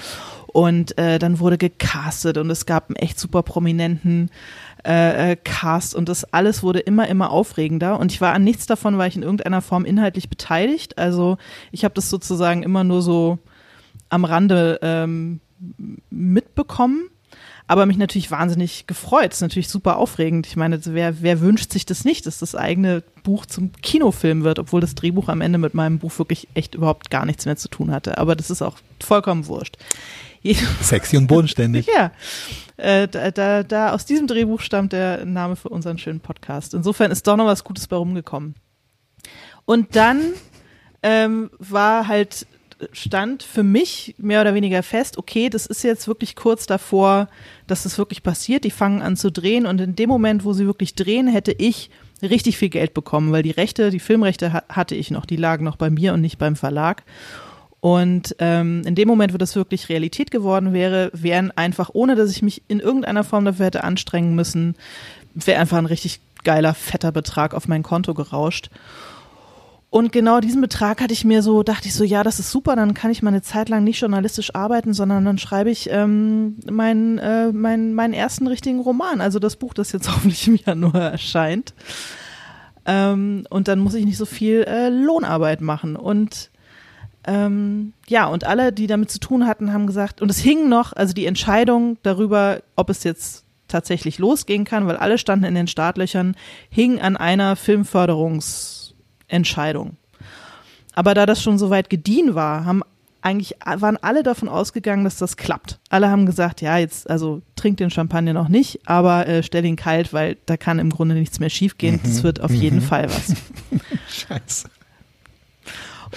Und äh, dann wurde gecastet und es gab einen echt super prominenten äh, äh, Cast und das alles wurde immer, immer aufregender. Und ich war an nichts davon, war ich in irgendeiner Form inhaltlich beteiligt. Also ich habe das sozusagen immer nur so am Rande ähm, mitbekommen aber mich natürlich wahnsinnig gefreut. ist natürlich super aufregend. Ich meine, wer, wer wünscht sich das nicht, dass das eigene Buch zum Kinofilm wird, obwohl das Drehbuch am Ende mit meinem Buch wirklich echt überhaupt gar nichts mehr zu tun hatte. Aber das ist auch vollkommen wurscht. (laughs) Sexy und bodenständig. ja. Äh, da, da, da aus diesem Drehbuch stammt der Name für unseren schönen Podcast. Insofern ist doch noch was Gutes bei rumgekommen. Und dann ähm, war halt stand für mich mehr oder weniger fest, okay, das ist jetzt wirklich kurz davor, dass das wirklich passiert. Die fangen an zu drehen und in dem Moment, wo sie wirklich drehen, hätte ich richtig viel Geld bekommen, weil die Rechte, die Filmrechte hatte ich noch, die lagen noch bei mir und nicht beim Verlag. Und ähm, in dem Moment, wo das wirklich Realität geworden wäre, wären einfach, ohne dass ich mich in irgendeiner Form dafür hätte anstrengen müssen, wäre einfach ein richtig geiler, fetter Betrag auf mein Konto gerauscht. Und genau diesen Betrag hatte ich mir so, dachte ich so, ja, das ist super, dann kann ich mal eine Zeit lang nicht journalistisch arbeiten, sondern dann schreibe ich ähm, meinen, äh, meinen, meinen ersten richtigen Roman, also das Buch, das jetzt (laughs) hoffentlich im Januar erscheint. Ähm, und dann muss ich nicht so viel äh, Lohnarbeit machen. Und ähm, ja, und alle, die damit zu tun hatten, haben gesagt, und es hing noch, also die Entscheidung darüber, ob es jetzt tatsächlich losgehen kann, weil alle standen in den Startlöchern, hing an einer Filmförderungsentscheidung. Aber da das schon so weit gediehen war, haben eigentlich waren alle davon ausgegangen, dass das klappt. Alle haben gesagt, ja, jetzt, also trink den Champagner noch nicht, aber äh, stell ihn kalt, weil da kann im Grunde nichts mehr schiefgehen. Mhm. Das wird auf mhm. jeden Fall was. (laughs) Scheiße.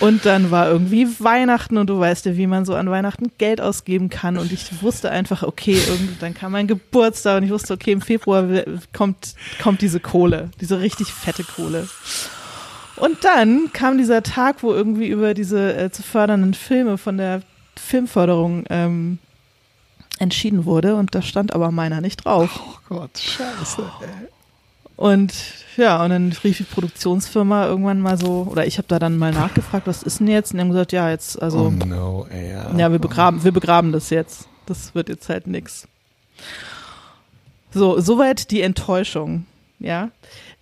Und dann war irgendwie Weihnachten und du weißt ja, wie man so an Weihnachten Geld ausgeben kann. Und ich wusste einfach, okay, irgendwie, dann kam mein Geburtstag und ich wusste, okay, im Februar kommt, kommt diese Kohle, diese richtig fette Kohle. Und dann kam dieser Tag, wo irgendwie über diese äh, zu fördernden Filme von der Filmförderung ähm, entschieden wurde und da stand aber meiner nicht drauf. Oh Gott, scheiße. Ey. Und ja, und dann rief die Produktionsfirma irgendwann mal so, oder ich habe da dann mal nachgefragt, was ist denn jetzt? Und die haben gesagt, ja, jetzt, also. Oh no, ey, ja. ja, wir begraben, wir begraben das jetzt. Das wird jetzt halt nix. So, soweit die Enttäuschung, ja.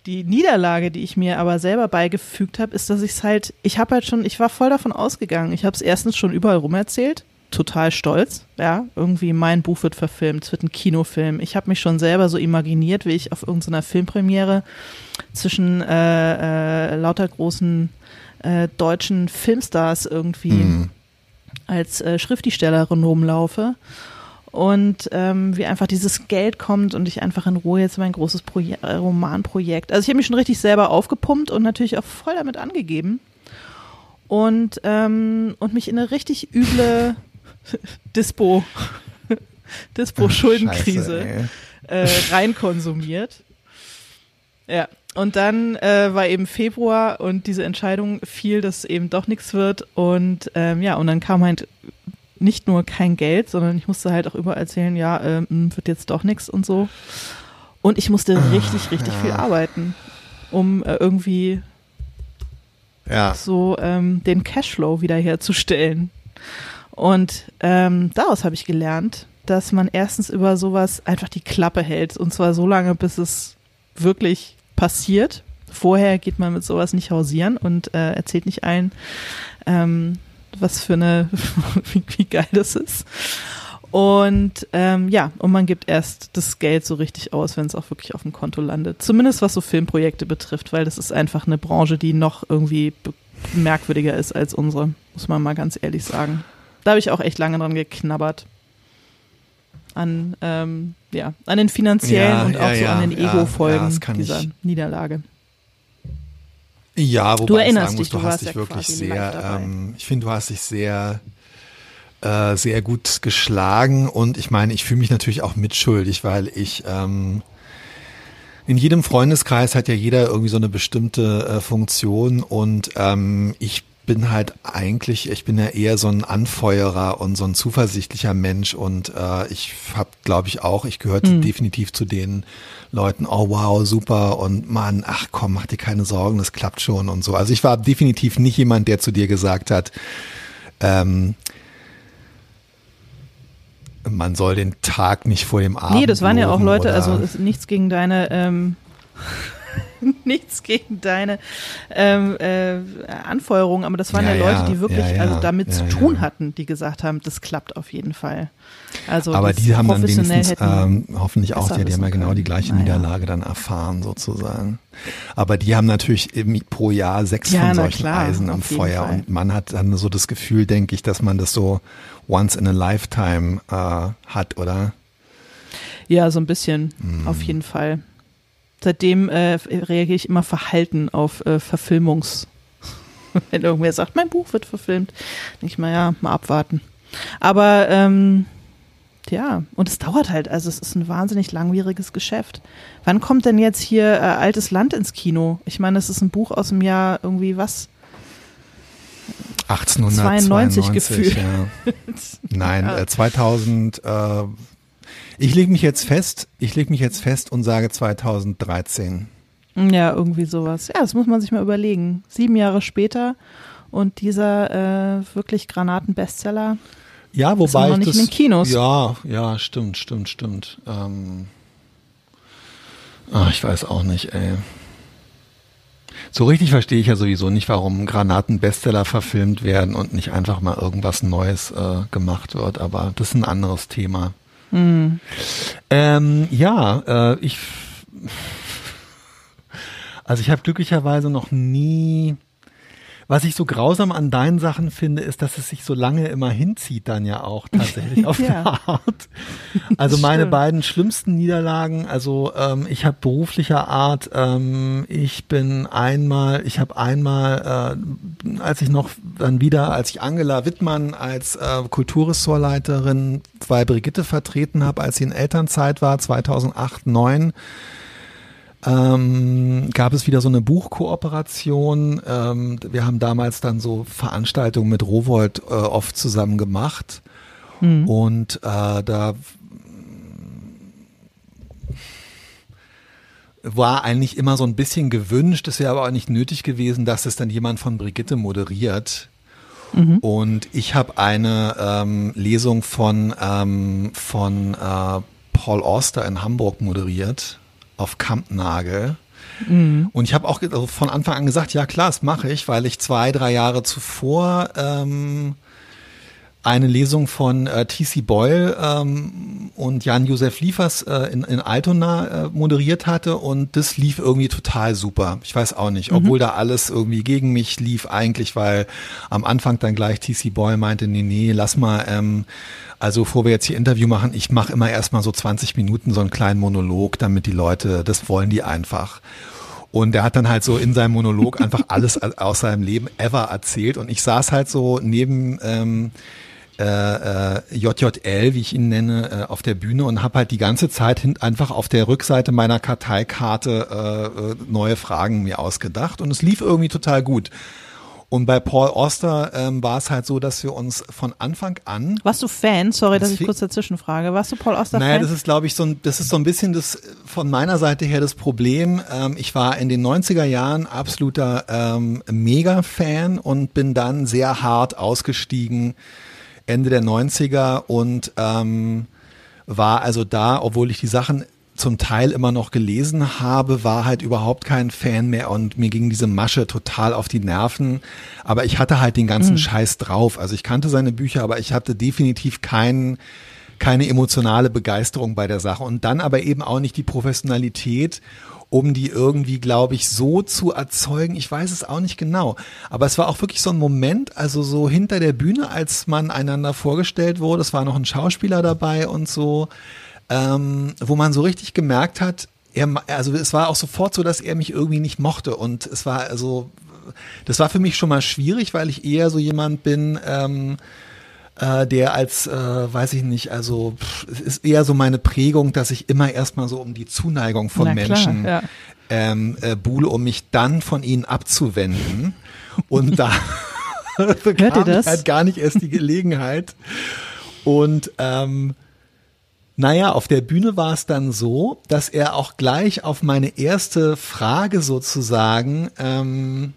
Die Niederlage, die ich mir aber selber beigefügt habe, ist, dass ich es halt, ich habe halt schon, ich war voll davon ausgegangen. Ich habe es erstens schon überall rum erzählt total stolz. Ja, irgendwie mein Buch wird verfilmt, es wird ein Kinofilm. Ich habe mich schon selber so imaginiert, wie ich auf irgendeiner Filmpremiere zwischen äh, äh, lauter großen äh, deutschen Filmstars irgendwie mhm. als äh, Schriftstellerin rumlaufe. Und ähm, wie einfach dieses Geld kommt und ich einfach in Ruhe jetzt mein großes Proje äh, Romanprojekt. Also ich habe mich schon richtig selber aufgepumpt und natürlich auch voll damit angegeben und, ähm, und mich in eine richtig üble (laughs) Dispo, (laughs) Dispo-Schuldenkrise äh, reinkonsumiert. Ja, und dann äh, war eben Februar und diese Entscheidung fiel, dass eben doch nichts wird. Und ähm, ja, und dann kam halt nicht nur kein Geld, sondern ich musste halt auch überall erzählen, ja, äh, wird jetzt doch nichts und so. Und ich musste ah, richtig, richtig ja. viel arbeiten, um äh, irgendwie ja. so ähm, den Cashflow wiederherzustellen. Und ähm, daraus habe ich gelernt, dass man erstens über sowas einfach die Klappe hält. Und zwar so lange, bis es wirklich passiert. Vorher geht man mit sowas nicht hausieren und äh, erzählt nicht allen, ähm, was für eine, (laughs) wie, wie geil das ist. Und ähm, ja, und man gibt erst das Geld so richtig aus, wenn es auch wirklich auf dem Konto landet. Zumindest was so Filmprojekte betrifft, weil das ist einfach eine Branche, die noch irgendwie merkwürdiger ist als unsere, muss man mal ganz ehrlich sagen. Da habe ich auch echt lange dran geknabbert. An, ähm, ja, an den finanziellen ja, und auch ja, so ja, an den Ego-Folgen dieser ich. Niederlage. Ja, wobei du erinnerst ich sagen muss, dich, du, hast dich wirklich sehr, ähm, ich finde, du hast dich sehr, äh, sehr gut geschlagen und ich meine, ich fühle mich natürlich auch mitschuldig, weil ich, ähm, in jedem Freundeskreis hat ja jeder irgendwie so eine bestimmte äh, Funktion und ähm, ich bin halt eigentlich, ich bin ja eher so ein Anfeuerer und so ein zuversichtlicher Mensch und äh, ich habe, glaube ich, auch, ich gehörte mhm. definitiv zu den Leuten, oh wow, super und Mann, ach komm, mach dir keine Sorgen, das klappt schon und so. Also ich war definitiv nicht jemand, der zu dir gesagt hat, ähm, man soll den Tag nicht vor dem Abend. Nee, das waren ja auch Leute, also nichts gegen deine ähm, (laughs) nichts gegen deine ähm, äh, Anfeuerung, aber das waren ja, ja Leute, die wirklich ja, also damit zu tun hatten, die gesagt haben, das klappt auf jeden Fall. Also aber die haben dann wenigstens ähm, hoffentlich auch, die, die haben ja genau die gleiche naja. Niederlage dann erfahren sozusagen. Aber die haben natürlich pro Jahr sechs von solchen klar, Eisen am Feuer Fall. und man hat dann so das Gefühl, denke ich, dass man das so once in a lifetime äh, hat, oder? Ja, so ein bisschen, mm. auf jeden Fall seitdem äh, reagiere ich immer verhalten auf äh, Verfilmungs. (laughs) Wenn irgendwer sagt, mein Buch wird verfilmt, denke ich mal, ja, mal abwarten. Aber ähm, ja, und es dauert halt, also es ist ein wahnsinnig langwieriges Geschäft. Wann kommt denn jetzt hier äh, Altes Land ins Kino? Ich meine, es ist ein Buch aus dem Jahr irgendwie was? 1892 gefühlt. Ja. (laughs) Nein, ja. Äh, 2000, äh, ich lege mich jetzt fest, ich lege mich jetzt fest und sage 2013. Ja, irgendwie sowas. Ja, das muss man sich mal überlegen. Sieben Jahre später und dieser äh, wirklich Granaten-Bestseller. Ja, wobei ist noch nicht das, in den Kinos. Ja, ja, stimmt, stimmt, stimmt. Ähm, ach, ich weiß auch nicht, ey. So richtig verstehe ich ja sowieso nicht, warum Granaten-Bestseller verfilmt werden und nicht einfach mal irgendwas Neues äh, gemacht wird. Aber das ist ein anderes Thema. Mhm. Ähm, ja, äh, ich. (laughs) Also ich habe glücklicherweise noch nie. Was ich so grausam an deinen Sachen finde, ist, dass es sich so lange immer hinzieht dann ja auch tatsächlich (laughs) auf ja. der Art. Also meine beiden schlimmsten Niederlagen, also ähm, ich habe beruflicher Art, ähm, ich bin einmal, ich habe einmal, äh, als ich noch dann wieder, als ich Angela Wittmann als äh, Kulturressortleiterin bei Brigitte vertreten habe, als sie in Elternzeit war, 2008, 2009, ähm, gab es wieder so eine Buchkooperation. Ähm, wir haben damals dann so Veranstaltungen mit Rowold äh, oft zusammen gemacht. Mhm. Und äh, da war eigentlich immer so ein bisschen gewünscht, es wäre aber auch nicht nötig gewesen, dass es dann jemand von Brigitte moderiert. Mhm. Und ich habe eine ähm, Lesung von, ähm, von äh, Paul Auster in Hamburg moderiert auf Kampnagel. Mhm. Und ich habe auch also von Anfang an gesagt, ja klar, das mache ich, weil ich zwei, drei Jahre zuvor ähm, eine Lesung von äh, T.C. Boyle ähm, und Jan-Josef Liefers äh, in, in Altona äh, moderiert hatte und das lief irgendwie total super. Ich weiß auch nicht, obwohl mhm. da alles irgendwie gegen mich lief eigentlich, weil am Anfang dann gleich T.C. Boyle meinte, nee, nee, lass mal, ähm, also bevor wir jetzt hier Interview machen, ich mache immer erstmal so 20 Minuten so einen kleinen Monolog, damit die Leute, das wollen die einfach. Und er hat dann halt so in seinem Monolog einfach alles aus seinem Leben ever erzählt. Und ich saß halt so neben ähm, äh, äh, JJL, wie ich ihn nenne, äh, auf der Bühne und habe halt die ganze Zeit hin, einfach auf der Rückseite meiner Karteikarte äh, äh, neue Fragen mir ausgedacht und es lief irgendwie total gut. Und bei Paul Oster ähm, war es halt so, dass wir uns von Anfang an. Warst du Fan? Sorry, dass ich kurz dazwischen frage. Warst du Paul Oster naja, Fan? Naja, das ist, glaube ich, so ein, das ist so ein bisschen das von meiner Seite her das Problem. Ähm, ich war in den 90er Jahren absoluter ähm, Mega-Fan und bin dann sehr hart ausgestiegen Ende der 90er und ähm, war also da, obwohl ich die Sachen zum Teil immer noch gelesen habe, war halt überhaupt kein Fan mehr und mir ging diese Masche total auf die Nerven. Aber ich hatte halt den ganzen mhm. Scheiß drauf. Also ich kannte seine Bücher, aber ich hatte definitiv keinen keine emotionale Begeisterung bei der Sache und dann aber eben auch nicht die Professionalität um die irgendwie, glaube ich, so zu erzeugen. Ich weiß es auch nicht genau. Aber es war auch wirklich so ein Moment, also so hinter der Bühne, als man einander vorgestellt wurde. Es war noch ein Schauspieler dabei und so, ähm, wo man so richtig gemerkt hat, er, also es war auch sofort so, dass er mich irgendwie nicht mochte. Und es war also, das war für mich schon mal schwierig, weil ich eher so jemand bin, ähm, äh, der als, äh, weiß ich nicht, also es ist eher so meine Prägung, dass ich immer erstmal so um die Zuneigung von Na, Menschen klar, ja. ähm, äh, buhle, um mich dann von ihnen abzuwenden. Und da (laughs) bekam ich halt gar nicht erst die Gelegenheit. Und ähm, naja, auf der Bühne war es dann so, dass er auch gleich auf meine erste Frage sozusagen ähm,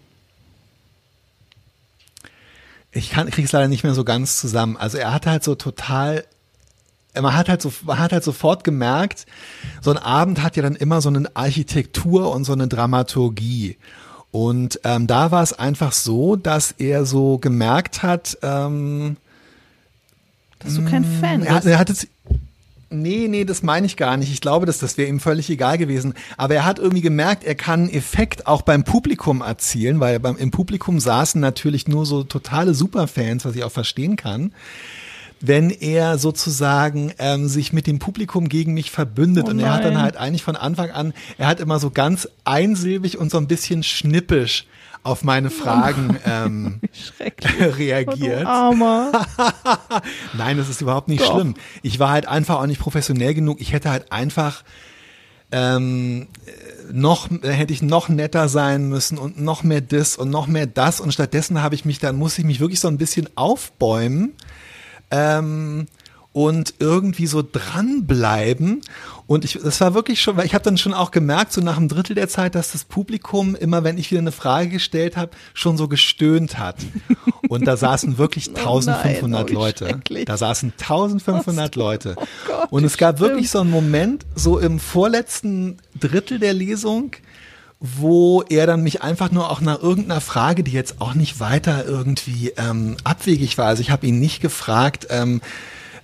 ich kann, krieg's leider nicht mehr so ganz zusammen. Also er hat halt so total man hat halt so, man hat halt sofort gemerkt, so ein Abend hat ja dann immer so eine Architektur und so eine Dramaturgie. Und ähm, da war es einfach so, dass er so gemerkt hat, ähm, dass du kein Fan bist. Er, er hat es, Nee, nee, das meine ich gar nicht. Ich glaube, dass das wäre ihm völlig egal gewesen. Aber er hat irgendwie gemerkt, er kann einen Effekt auch beim Publikum erzielen, weil beim, im Publikum saßen natürlich nur so totale Superfans, was ich auch verstehen kann. Wenn er sozusagen ähm, sich mit dem Publikum gegen mich verbündet. Oh und er hat dann halt eigentlich von Anfang an, er hat immer so ganz einsilbig und so ein bisschen schnippisch auf meine Fragen ähm, (laughs) (laughs) reagiert. Oh, (laughs) Nein, das ist überhaupt nicht Doch. schlimm. Ich war halt einfach auch nicht professionell genug. Ich hätte halt einfach ähm, noch hätte ich noch netter sein müssen und noch mehr das und noch mehr das und stattdessen habe ich mich dann muss ich mich wirklich so ein bisschen aufbäumen ähm, und irgendwie so dranbleiben. Und ich, das war wirklich schon, weil ich habe dann schon auch gemerkt, so nach einem Drittel der Zeit, dass das Publikum immer, wenn ich wieder eine Frage gestellt habe, schon so gestöhnt hat. Und da saßen wirklich 1500 (laughs) oh nein, oh, Leute. Da saßen 1500 Leute. Oh Gott, und es gab wirklich so einen Moment, so im vorletzten Drittel der Lesung, wo er dann mich einfach nur auch nach irgendeiner Frage, die jetzt auch nicht weiter irgendwie ähm, abwegig war. Also ich habe ihn nicht gefragt, ähm,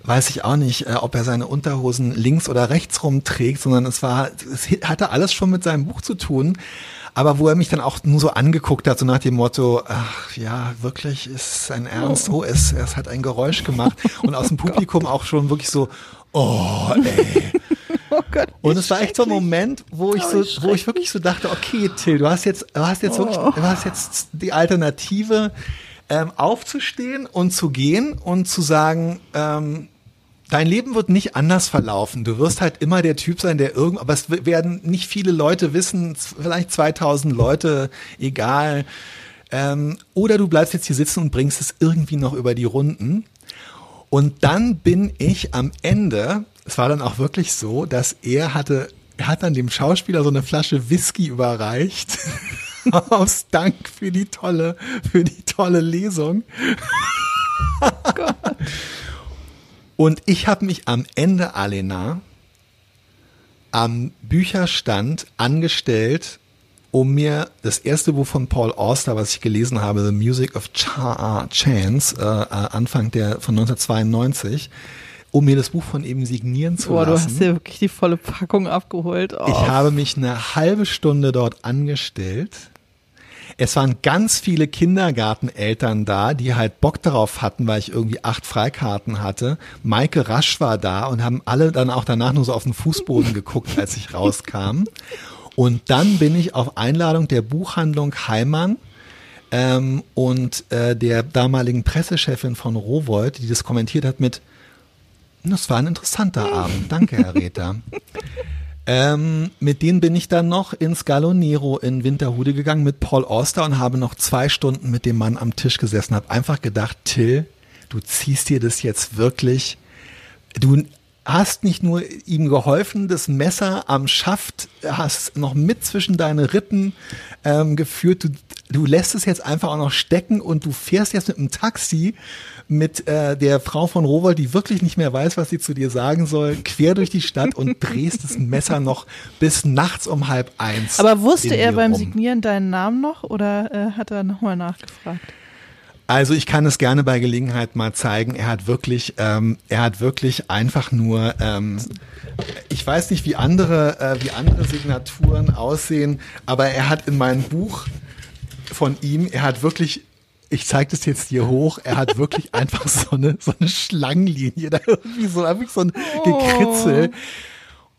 weiß ich auch nicht, äh, ob er seine Unterhosen links oder rechts rum trägt, sondern es war, es hatte alles schon mit seinem Buch zu tun. aber wo er mich dann auch nur so angeguckt hat, so nach dem Motto, ach ja, wirklich ist sein Ernst, oh, es, es hat ein Geräusch gemacht und aus dem (laughs) oh Publikum auch schon wirklich so, oh, ey. (laughs) Oh Gott, und es war echt so ein Moment, wo ich oh, so, wo ich wirklich so dachte, okay, Till, du hast jetzt, du hast jetzt wirklich, oh. du hast jetzt die Alternative, ähm, aufzustehen und zu gehen und zu sagen, ähm, dein Leben wird nicht anders verlaufen. Du wirst halt immer der Typ sein, der irgend, aber es werden nicht viele Leute wissen, vielleicht 2000 Leute, egal. Ähm, oder du bleibst jetzt hier sitzen und bringst es irgendwie noch über die Runden. Und dann bin ich am Ende, es war dann auch wirklich so, dass er hatte, er hat dann dem Schauspieler so eine Flasche Whisky überreicht. (laughs) Aus Dank für die tolle, für die tolle Lesung. Oh (laughs) Gott. Und ich habe mich am Ende, Alena, am Bücherstand angestellt, um mir das erste Buch von Paul Auster, was ich gelesen habe, The Music of Ch Chance, äh, äh, Anfang der von 1992, um mir das Buch von ihm signieren zu Boah, lassen. Du hast ja wirklich die volle Packung abgeholt. Oh. Ich habe mich eine halbe Stunde dort angestellt es waren ganz viele Kindergarteneltern da, die halt Bock darauf hatten, weil ich irgendwie acht Freikarten hatte. Maike Rasch war da und haben alle dann auch danach nur so auf den Fußboden (laughs) geguckt, als ich rauskam. Und dann bin ich auf Einladung der Buchhandlung Heimann ähm, und äh, der damaligen Pressechefin von Rowold, die das kommentiert hat mit, das war ein interessanter Abend. Danke, Herr Rether. (laughs) Ähm, mit denen bin ich dann noch ins Galonero in Winterhude gegangen mit Paul Auster und habe noch zwei Stunden mit dem Mann am Tisch gesessen, habe einfach gedacht, Till, du ziehst dir das jetzt wirklich, du hast nicht nur ihm geholfen, das Messer am Schaft hast noch mit zwischen deine Rippen ähm, geführt, du, du lässt es jetzt einfach auch noch stecken und du fährst jetzt mit einem Taxi mit äh, der Frau von Rowold, die wirklich nicht mehr weiß, was sie zu dir sagen soll, quer durch die Stadt und (laughs) drehst das Messer noch bis nachts um halb eins. Aber wusste er beim rum. Signieren deinen Namen noch oder äh, hat er nochmal nachgefragt? Also ich kann es gerne bei Gelegenheit mal zeigen. Er hat wirklich, ähm, er hat wirklich einfach nur, ähm, ich weiß nicht, wie andere, äh, wie andere Signaturen aussehen, aber er hat in meinem Buch von ihm, er hat wirklich ich zeige das jetzt hier hoch. Er hat wirklich (laughs) einfach so eine, so eine Schlangenlinie, da irgendwie so, einfach so ein Gekritzel.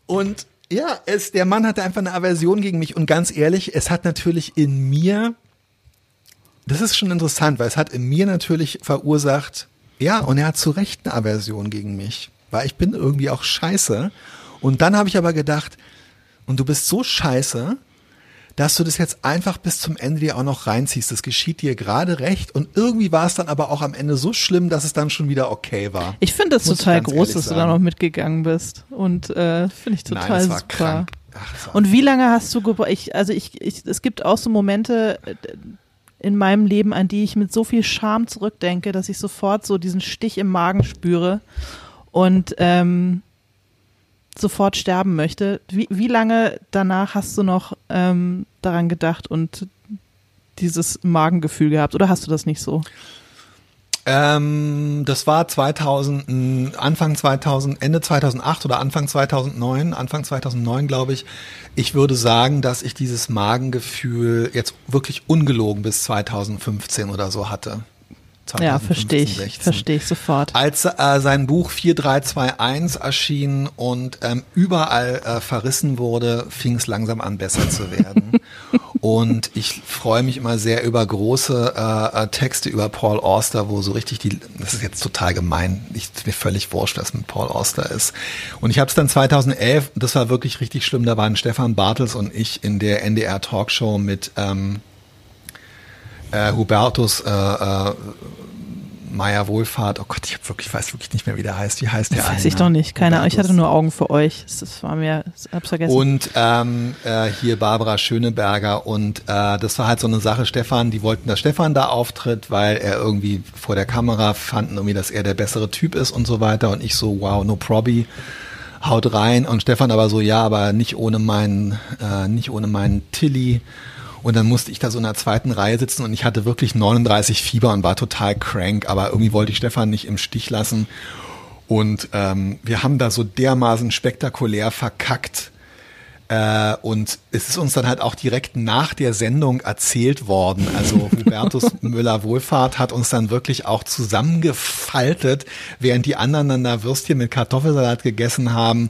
Oh. Und ja, es, der Mann hatte einfach eine Aversion gegen mich. Und ganz ehrlich, es hat natürlich in mir, das ist schon interessant, weil es hat in mir natürlich verursacht, ja, und er hat zu Recht eine Aversion gegen mich, weil ich bin irgendwie auch scheiße. Und dann habe ich aber gedacht, und du bist so scheiße, dass du das jetzt einfach bis zum Ende dir auch noch reinziehst. Das geschieht dir gerade recht und irgendwie war es dann aber auch am Ende so schlimm, dass es dann schon wieder okay war. Ich finde das total groß, dass du da noch mitgegangen bist und äh, finde ich total Nein, super. Krank. Ach, und wie lange hast du gebraucht? Ich, also ich, ich, es gibt auch so Momente äh, in meinem Leben, an die ich mit so viel Scham zurückdenke, dass ich sofort so diesen Stich im Magen spüre und ähm, sofort sterben möchte. Wie, wie lange danach hast du noch ähm, daran gedacht und dieses Magengefühl gehabt oder hast du das nicht so? Ähm, das war 2000, Anfang 2000, Ende 2008 oder Anfang 2009, Anfang 2009 glaube ich. Ich würde sagen, dass ich dieses Magengefühl jetzt wirklich ungelogen bis 2015 oder so hatte. 2015, ja, verstehe ich, verstehe ich sofort. Als äh, sein Buch 4321 erschien und ähm, überall äh, verrissen wurde, fing es langsam an, besser zu werden. (laughs) und ich freue mich immer sehr über große äh, äh, Texte über Paul Auster, wo so richtig die, das ist jetzt total gemein, ich, mir völlig wurscht, was mit Paul Auster ist. Und ich habe es dann 2011, das war wirklich richtig schlimm, da waren Stefan Bartels und ich in der NDR Talkshow mit ähm, äh, Hubertus äh, äh, Meier Wohlfahrt. Oh Gott, ich hab wirklich, weiß wirklich nicht mehr, wie der heißt. Wie heißt der? Weiß eine? ich doch nicht. Keine Ahnung. Ich hatte nur Augen für euch. Das war mir, hab's vergessen. Und ähm, äh, hier Barbara Schöneberger und äh, das war halt so eine Sache. Stefan, die wollten, dass Stefan da auftritt, weil er irgendwie vor der Kamera fanden irgendwie, dass er der bessere Typ ist und so weiter. Und ich so, wow, no probby haut rein und Stefan aber so, ja, aber nicht ohne meinen, äh, nicht ohne meinen Tilly. Und dann musste ich da so in der zweiten Reihe sitzen und ich hatte wirklich 39 Fieber und war total crank, aber irgendwie wollte ich Stefan nicht im Stich lassen. Und ähm, wir haben da so dermaßen spektakulär verkackt, Äh, und es ist uns dann halt auch direkt nach der Sendung erzählt worden. Also (laughs) Hubertus Müller-Wohlfahrt hat uns dann wirklich auch zusammengefaltet, während die anderen dann da Würstchen mit Kartoffelsalat gegessen haben.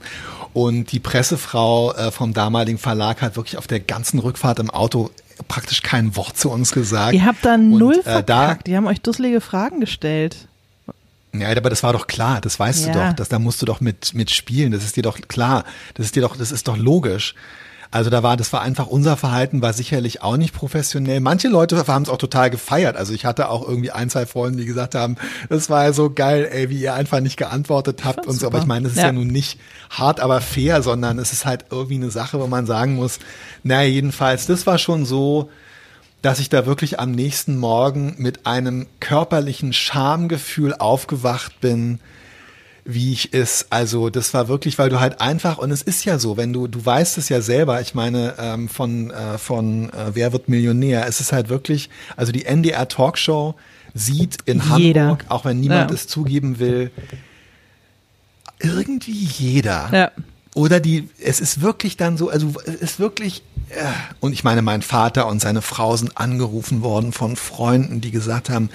Und die Pressefrau äh, vom damaligen Verlag hat wirklich auf der ganzen Rückfahrt im Auto praktisch kein Wort zu uns gesagt. Ihr habt da null und, äh, da, Die haben euch dusselige Fragen gestellt. Ja, aber das war doch klar, das weißt ja. du doch, das, da musst du doch mit, mit spielen, das ist dir doch klar, das ist dir doch, das ist doch logisch. Also da war, das war einfach unser Verhalten war sicherlich auch nicht professionell. Manche Leute haben es auch total gefeiert. Also ich hatte auch irgendwie ein, zwei Freunde, die gesagt haben, das war ja so geil, ey, wie ihr einfach nicht geantwortet habt und so. Aber ich meine, das ist ja. ja nun nicht hart, aber fair, sondern es ist halt irgendwie eine Sache, wo man sagen muss, naja, jedenfalls, das war schon so, dass ich da wirklich am nächsten Morgen mit einem körperlichen Schamgefühl aufgewacht bin, wie ich es, also das war wirklich, weil du halt einfach, und es ist ja so, wenn du, du weißt es ja selber, ich meine, ähm, von, äh, von äh, Wer wird Millionär, es ist halt wirklich, also die NDR Talkshow sieht in jeder. Hamburg, auch wenn niemand ja. es zugeben will, irgendwie jeder. Ja. Oder die, es ist wirklich dann so, also es ist wirklich, äh, und ich meine, mein Vater und seine Frau sind angerufen worden von Freunden, die gesagt haben,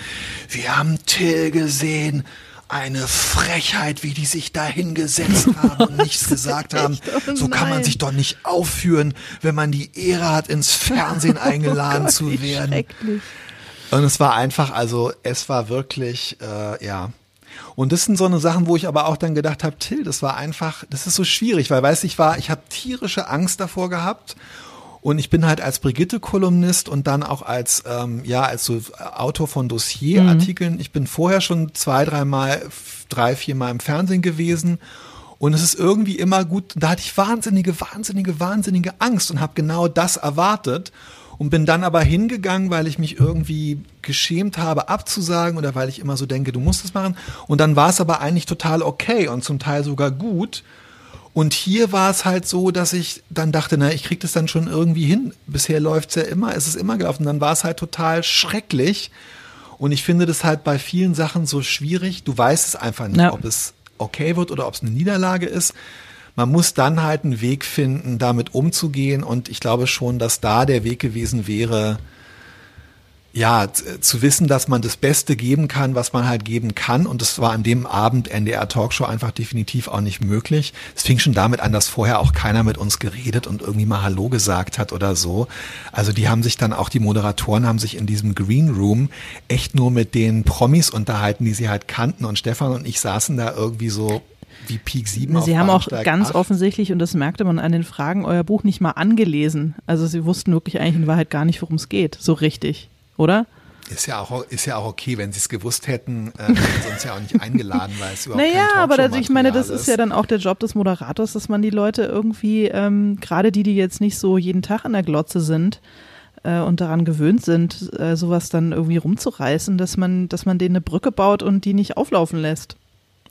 wir haben Till gesehen, eine Frechheit, wie die sich da hingesetzt (laughs) haben und nichts gesagt haben. Oh so kann man sich doch nicht aufführen, wenn man die Ehre hat, ins Fernsehen (laughs) oh eingeladen oh Gott, zu werden. Und es war einfach, also es war wirklich, äh, ja, und das sind so eine Sachen, wo ich aber auch dann gedacht habe, Till, das war einfach, das ist so schwierig, weil weiß ich war, ich habe tierische Angst davor gehabt und ich bin halt als Brigitte-Kolumnist und dann auch als, ähm, ja, als so Autor von Dossierartikeln. Mhm. Ich bin vorher schon zwei, dreimal, drei, vier Mal im Fernsehen gewesen. Und es ist irgendwie immer gut, da hatte ich wahnsinnige, wahnsinnige, wahnsinnige Angst und habe genau das erwartet und bin dann aber hingegangen, weil ich mich irgendwie geschämt habe abzusagen oder weil ich immer so denke, du musst es machen. Und dann war es aber eigentlich total okay und zum Teil sogar gut. Und hier war es halt so, dass ich dann dachte, na, ich krieg das dann schon irgendwie hin. Bisher läuft's ja immer, es ist immer gelaufen. Dann war es halt total schrecklich. Und ich finde das halt bei vielen Sachen so schwierig. Du weißt es einfach nicht, ja. ob es okay wird oder ob es eine Niederlage ist man muss dann halt einen Weg finden, damit umzugehen. Und ich glaube schon, dass da der Weg gewesen wäre, ja, zu wissen, dass man das Beste geben kann, was man halt geben kann. Und das war an dem Abend NDR Talkshow einfach definitiv auch nicht möglich. Es fing schon damit an, dass vorher auch keiner mit uns geredet und irgendwie mal Hallo gesagt hat oder so. Also die haben sich dann auch, die Moderatoren haben sich in diesem Green Room echt nur mit den Promis unterhalten, die sie halt kannten. Und Stefan und ich saßen da irgendwie so wie Peak 7 Sie haben auch ganz 8. offensichtlich, und das merkte man an den Fragen, euer Buch nicht mal angelesen. Also Sie wussten wirklich eigentlich in Wahrheit gar nicht, worum es geht, so richtig, oder? Ist ja auch, ist ja auch okay, wenn sie es gewusst hätten, äh, uns ja auch nicht eingeladen, weil es überhaupt Naja, aber das, ich meine, das ist ja dann auch der Job des Moderators, dass man die Leute irgendwie, ähm, gerade die, die jetzt nicht so jeden Tag an der Glotze sind, äh, und daran gewöhnt sind, äh, sowas dann irgendwie rumzureißen, dass man, dass man denen eine Brücke baut und die nicht auflaufen lässt.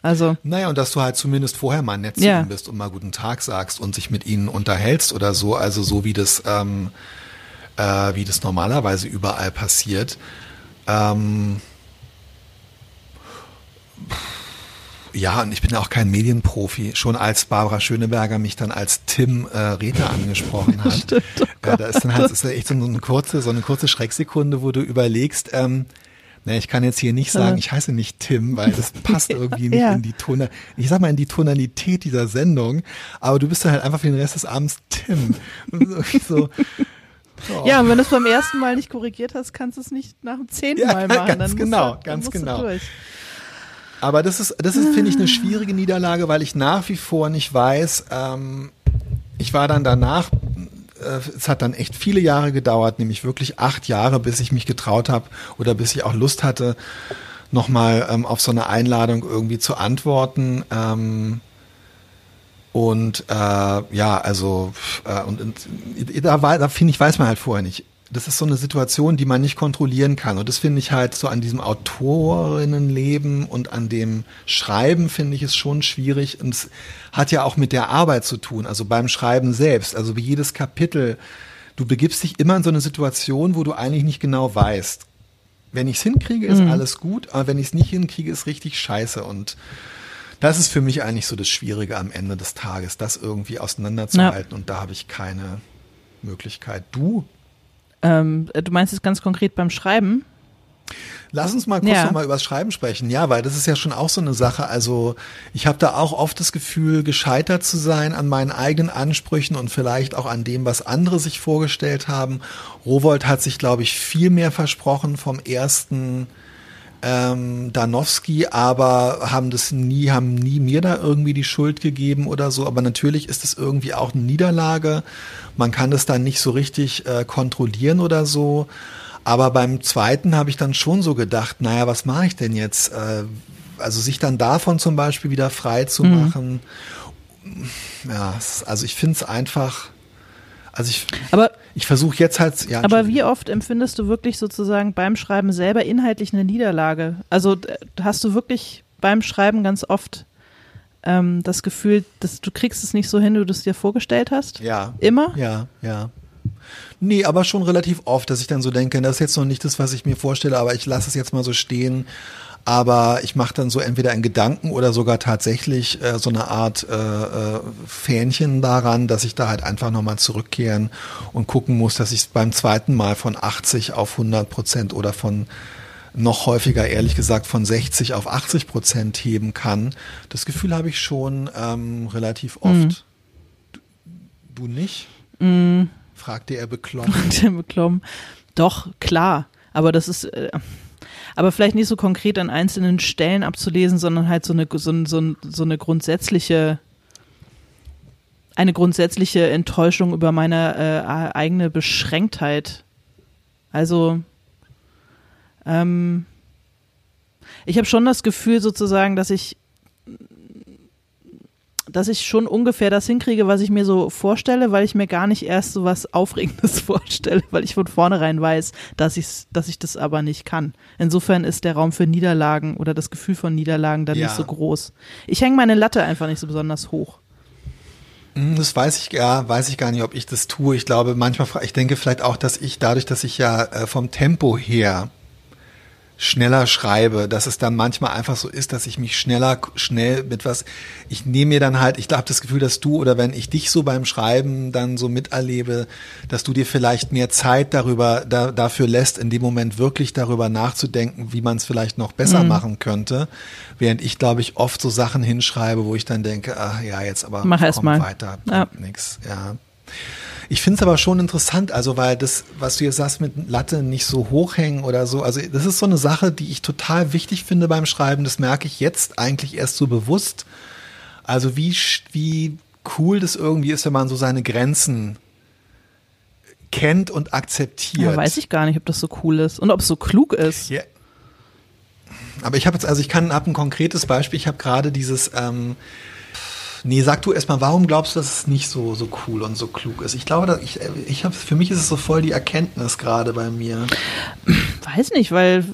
Also. Naja, und dass du halt zumindest vorher mal nett zu ja. ihnen bist und mal guten Tag sagst und sich mit ihnen unterhältst oder so, also so wie das, ähm, äh, wie das normalerweise überall passiert. Ähm, ja, und ich bin ja auch kein Medienprofi. Schon als Barbara Schöneberger mich dann als Tim äh, Rether angesprochen hat, (laughs) Stimmt, oh äh, da ist dann halt ist echt so eine kurze, so eine kurze Schrecksekunde, wo du überlegst, ähm, na, ich kann jetzt hier nicht sagen, ich heiße nicht Tim, weil das passt (laughs) irgendwie nicht ja. in die Tonalität, ich sag mal in die Tonalität dieser Sendung, aber du bist dann halt einfach für den Rest des Abends Tim. (laughs) so, Oh. Ja, und wenn du es beim ersten Mal nicht korrigiert hast, kannst du es nicht nach dem zehnten ja, Mal machen. Ganz dann genau, du, ganz genau. Aber das ist, das ist, finde ich, eine schwierige Niederlage, weil ich nach wie vor nicht weiß, ähm, ich war dann danach äh, es hat dann echt viele Jahre gedauert, nämlich wirklich acht Jahre, bis ich mich getraut habe oder bis ich auch Lust hatte, nochmal ähm, auf so eine Einladung irgendwie zu antworten. Ähm, und äh, ja, also äh, und, und da, da finde ich, weiß man halt vorher nicht das ist so eine Situation, die man nicht kontrollieren kann. Und das finde ich halt so an diesem Autorinnenleben und an dem Schreiben finde ich es schon schwierig. Und es hat ja auch mit der Arbeit zu tun, also beim Schreiben selbst. Also wie jedes Kapitel, du begibst dich immer in so eine Situation, wo du eigentlich nicht genau weißt. Wenn ich es hinkriege, ist mhm. alles gut, aber wenn ich es nicht hinkriege, ist richtig scheiße. Und Das ist für mich eigentlich so das Schwierige am Ende des Tages, das irgendwie auseinanderzuhalten. Ja. Und da habe ich keine Möglichkeit. Du? Ähm, du meinst es ganz konkret beim Schreiben? Lass uns mal kurz ja. nochmal übers Schreiben sprechen. Ja, weil das ist ja schon auch so eine Sache. Also ich habe da auch oft das Gefühl, gescheitert zu sein an meinen eigenen Ansprüchen und vielleicht auch an dem, was andere sich vorgestellt haben. Rowold hat sich, glaube ich, viel mehr versprochen vom ersten ähm, Danowski, aber haben das nie, haben nie mir da irgendwie die Schuld gegeben oder so. Aber natürlich ist es irgendwie auch eine Niederlage. Man kann das dann nicht so richtig äh, kontrollieren oder so. Aber beim zweiten habe ich dann schon so gedacht, naja, was mache ich denn jetzt? Äh, also sich dann davon zum Beispiel wieder frei zu mhm. machen. Ja, also ich finde es einfach. Also ich, aber, ich versuche jetzt halt. Ja, aber wie oft empfindest du wirklich sozusagen beim Schreiben selber inhaltlich eine Niederlage? Also hast du wirklich beim Schreiben ganz oft ähm, das Gefühl, dass du kriegst es nicht so hin, wie du es dir vorgestellt hast? Ja. Immer? Ja, ja. Nee, aber schon relativ oft, dass ich dann so denke, das ist jetzt noch nicht das, was ich mir vorstelle, aber ich lasse es jetzt mal so stehen. Aber ich mache dann so entweder in Gedanken oder sogar tatsächlich äh, so eine Art äh, äh, Fähnchen daran, dass ich da halt einfach nochmal zurückkehren und gucken muss, dass ich beim zweiten Mal von 80 auf 100 Prozent oder von noch häufiger, ehrlich gesagt, von 60 auf 80 Prozent heben kann. Das Gefühl habe ich schon ähm, relativ oft. Mhm. Du, du, nicht? Mhm fragte er beklommen. (laughs) Fragte er beklommen. Doch, klar. Aber das ist, äh, aber vielleicht nicht so konkret an einzelnen Stellen abzulesen, sondern halt so eine, so, so, so eine grundsätzliche, eine grundsätzliche Enttäuschung über meine äh, eigene Beschränktheit. Also, ähm, ich habe schon das Gefühl sozusagen, dass ich dass ich schon ungefähr das hinkriege, was ich mir so vorstelle, weil ich mir gar nicht erst so was Aufregendes (laughs) vorstelle, weil ich von vornherein weiß, dass, ich's, dass ich das aber nicht kann. Insofern ist der Raum für Niederlagen oder das Gefühl von Niederlagen dann ja. nicht so groß. Ich hänge meine Latte einfach nicht so besonders hoch. Hm, das weiß ich, ja, weiß ich gar nicht, ob ich das tue. Ich glaube, manchmal, ich denke vielleicht auch, dass ich dadurch, dass ich ja äh, vom Tempo her schneller schreibe, dass es dann manchmal einfach so ist, dass ich mich schneller, schnell mit was, ich nehme mir dann halt, ich habe das Gefühl, dass du oder wenn ich dich so beim Schreiben dann so miterlebe, dass du dir vielleicht mehr Zeit darüber, da, dafür lässt, in dem Moment wirklich darüber nachzudenken, wie man es vielleicht noch besser mhm. machen könnte, während ich, glaube ich, oft so Sachen hinschreibe, wo ich dann denke, ach ja, jetzt aber Mach erst mal. weiter, ja. nix, ja. Ich finde es aber schon interessant, also weil das, was du jetzt sagst mit Latte nicht so hochhängen oder so, also das ist so eine Sache, die ich total wichtig finde beim Schreiben. Das merke ich jetzt eigentlich erst so bewusst. Also wie, wie cool das irgendwie ist, wenn man so seine Grenzen kennt und akzeptiert. Ja, weiß ich gar nicht, ob das so cool ist und ob es so klug ist. Ja. Aber ich habe jetzt, also ich kann ab ein konkretes Beispiel. Ich habe gerade dieses ähm, Nee, sag du erstmal, warum glaubst du, dass es nicht so, so cool und so klug ist? Ich glaube, ich, ich hab, für mich ist es so voll die Erkenntnis gerade bei mir. Weiß nicht, weil,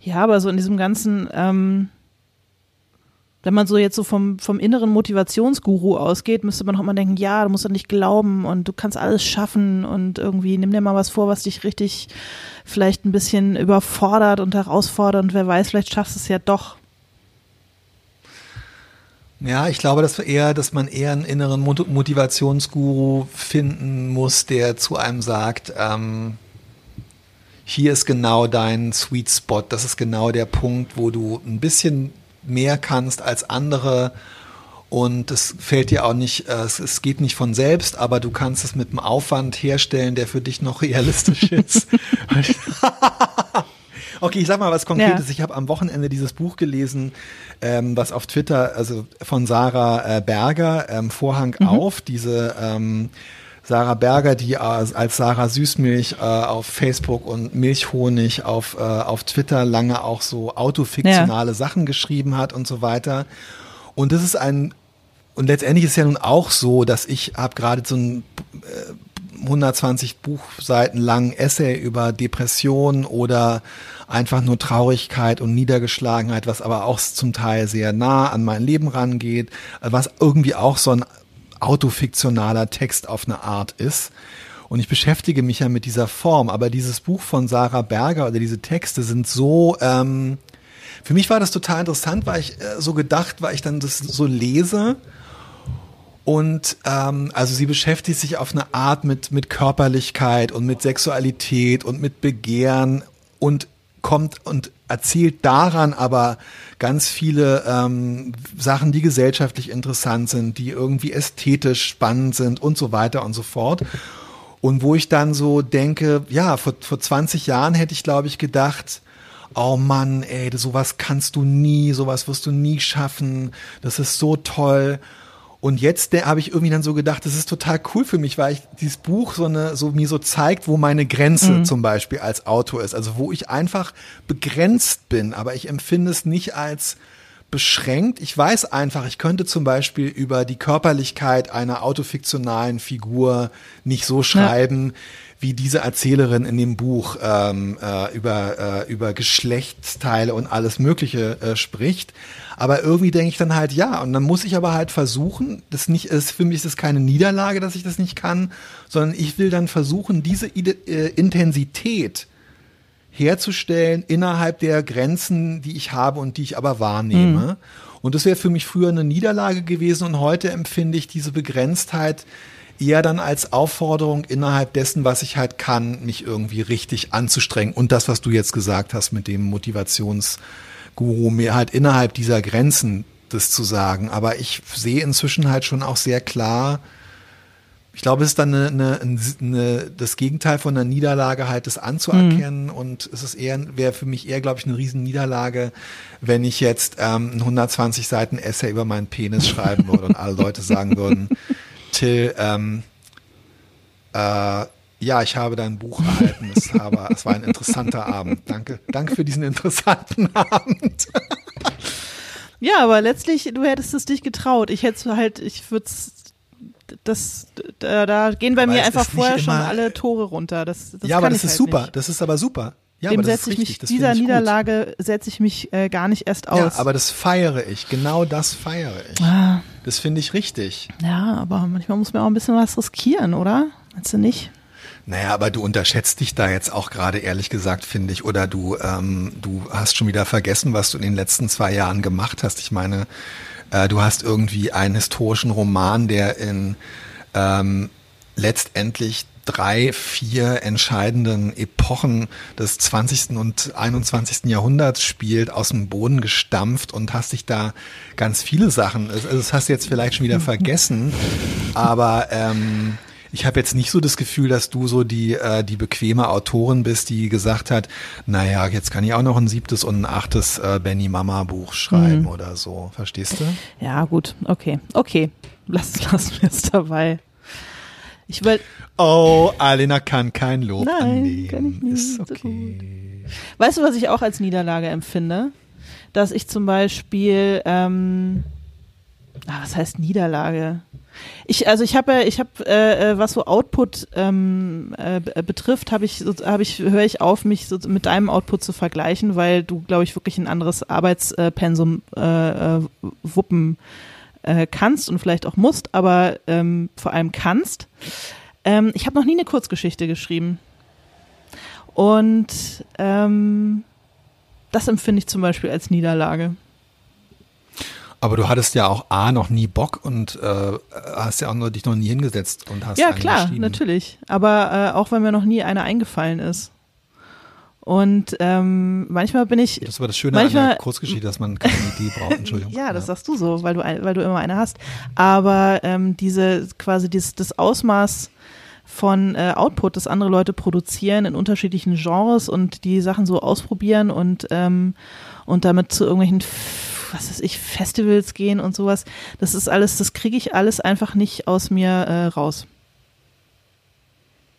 ja, aber so in diesem ganzen, ähm, wenn man so jetzt so vom, vom inneren Motivationsguru ausgeht, müsste man auch mal denken, ja, du musst doch nicht glauben und du kannst alles schaffen und irgendwie nimm dir mal was vor, was dich richtig vielleicht ein bisschen überfordert und herausfordert und wer weiß, vielleicht schaffst du es ja doch. Ja, ich glaube, dass eher, dass man eher einen inneren Motivationsguru finden muss, der zu einem sagt, ähm, hier ist genau dein Sweet Spot, das ist genau der Punkt, wo du ein bisschen mehr kannst als andere und es fällt dir auch nicht, äh, es, es, geht nicht von selbst, aber du kannst es mit einem Aufwand herstellen, der für dich noch realistisch (laughs) ist. (laughs) Okay, ich sag mal was Konkretes. Ja. Ich habe am Wochenende dieses Buch gelesen, ähm, was auf Twitter, also von Sarah äh, Berger, ähm, Vorhang mhm. auf, diese ähm, Sarah Berger, die als, Sarah Süßmilch äh, auf Facebook und Milchhonig auf, äh, auf Twitter lange auch so autofiktionale ja. Sachen geschrieben hat und so weiter. Und das ist ein, und letztendlich ist ja nun auch so, dass ich habe gerade so ein äh, 120 Buchseiten langen Essay über Depression oder einfach nur Traurigkeit und Niedergeschlagenheit, was aber auch zum Teil sehr nah an mein Leben rangeht, was irgendwie auch so ein autofiktionaler Text auf eine Art ist. Und ich beschäftige mich ja mit dieser Form, aber dieses Buch von Sarah Berger oder diese Texte sind so, ähm, für mich war das total interessant, weil ich äh, so gedacht, weil ich dann das so lese und ähm, also sie beschäftigt sich auf eine Art mit, mit Körperlichkeit und mit Sexualität und mit Begehren und kommt und erzählt daran aber ganz viele ähm, Sachen, die gesellschaftlich interessant sind, die irgendwie ästhetisch spannend sind und so weiter und so fort. Und wo ich dann so denke, ja, vor, vor 20 Jahren hätte ich, glaube ich, gedacht, oh Mann, ey, sowas kannst du nie, sowas wirst du nie schaffen, das ist so toll. Und jetzt habe ich irgendwie dann so gedacht, das ist total cool für mich, weil ich dieses Buch so eine, so mir so zeigt, wo meine Grenze mhm. zum Beispiel als Autor ist. Also wo ich einfach begrenzt bin, aber ich empfinde es nicht als beschränkt. Ich weiß einfach, ich könnte zum Beispiel über die Körperlichkeit einer autofiktionalen Figur nicht so schreiben, ja. wie diese Erzählerin in dem Buch ähm, äh, über, äh, über Geschlechtsteile und alles Mögliche äh, spricht. Aber irgendwie denke ich dann halt, ja, und dann muss ich aber halt versuchen, das nicht ist, für mich ist es keine Niederlage, dass ich das nicht kann, sondern ich will dann versuchen, diese äh, Intensität herzustellen innerhalb der Grenzen, die ich habe und die ich aber wahrnehme. Mhm. Und das wäre für mich früher eine Niederlage gewesen und heute empfinde ich diese Begrenztheit eher dann als Aufforderung innerhalb dessen, was ich halt kann, mich irgendwie richtig anzustrengen. Und das, was du jetzt gesagt hast mit dem Motivationsguru, mir halt innerhalb dieser Grenzen das zu sagen. Aber ich sehe inzwischen halt schon auch sehr klar, ich glaube, es ist dann eine, eine, eine, das Gegenteil von einer Niederlage halt, das anzuerkennen. Mhm. Und es ist eher, wäre für mich eher, glaube ich, eine Riesen-Niederlage, wenn ich jetzt ähm, ein 120 Seiten Essay über meinen Penis schreiben würde und alle Leute sagen würden, (laughs) Till, ähm, äh, ja, ich habe dein Buch erhalten. Es, aber, es war ein interessanter Abend. Danke, danke für diesen interessanten (laughs) Abend. Ja, aber letztlich, du hättest es dich getraut. Ich hätte halt, ich würde es das, da, da gehen bei aber mir einfach vorher schon alle Tore runter. Das, das ja, aber das ist halt super. Nicht. Das ist aber super. Ja, Dem setze ich mich, das dieser Niederlage setze ich mich äh, gar nicht erst aus. Ja, aber das feiere ich. Genau das feiere ich. Ah. Das finde ich richtig. Ja, aber manchmal muss man auch ein bisschen was riskieren, oder? Meinst du nicht? Naja, aber du unterschätzt dich da jetzt auch gerade ehrlich gesagt, finde ich. Oder du, ähm, du hast schon wieder vergessen, was du in den letzten zwei Jahren gemacht hast. Ich meine, äh, du hast irgendwie einen historischen Roman, der in ähm, letztendlich drei, vier entscheidenden Epochen des 20. und 21. Jahrhunderts spielt, aus dem Boden gestampft und hast dich da ganz viele Sachen, also das hast du jetzt vielleicht schon wieder (laughs) vergessen, aber ähm, ich habe jetzt nicht so das Gefühl, dass du so die, äh, die bequeme Autorin bist, die gesagt hat, naja, jetzt kann ich auch noch ein siebtes und ein achtes äh, Benny Mama Buch schreiben mhm. oder so. Verstehst du? Ja, gut. Okay. Okay. Lass, (laughs) lassen wir es dabei. Ich will. Oh, Alena kann kein Lob Nein, annehmen. Kann ich nicht. Ist okay. Weißt du, was ich auch als Niederlage empfinde? Dass ich zum Beispiel, ähm, ah, was heißt Niederlage? Ich, also ich habe, ich habe, äh, äh, was so Output ähm, äh, betrifft, habe ich, habe ich, höre ich auf, mich so mit deinem Output zu vergleichen, weil du, glaube ich, wirklich ein anderes Arbeitspensum äh, äh, wuppen äh, kannst und vielleicht auch musst, aber ähm, vor allem kannst. Ähm, ich habe noch nie eine Kurzgeschichte geschrieben. Und ähm, das empfinde ich zum Beispiel als Niederlage. Aber du hattest ja auch A noch nie Bock und äh, hast ja auch nur dich noch nie hingesetzt und hast Ja, klar, natürlich. Aber äh, auch wenn mir noch nie eine eingefallen ist. Und ähm, manchmal bin ich. Das war das Schöne manchmal, an der Kurzgeschichte, dass man keine Idee braucht. Entschuldigung. (laughs) ja, das sagst du so, weil du, weil du immer eine hast. Aber ähm, diese quasi dieses, das Ausmaß von äh, Output, das andere Leute produzieren in unterschiedlichen Genres und die Sachen so ausprobieren und ähm, und damit zu irgendwelchen was weiß ich, Festivals gehen und sowas. Das ist alles, das kriege ich alles einfach nicht aus mir äh, raus.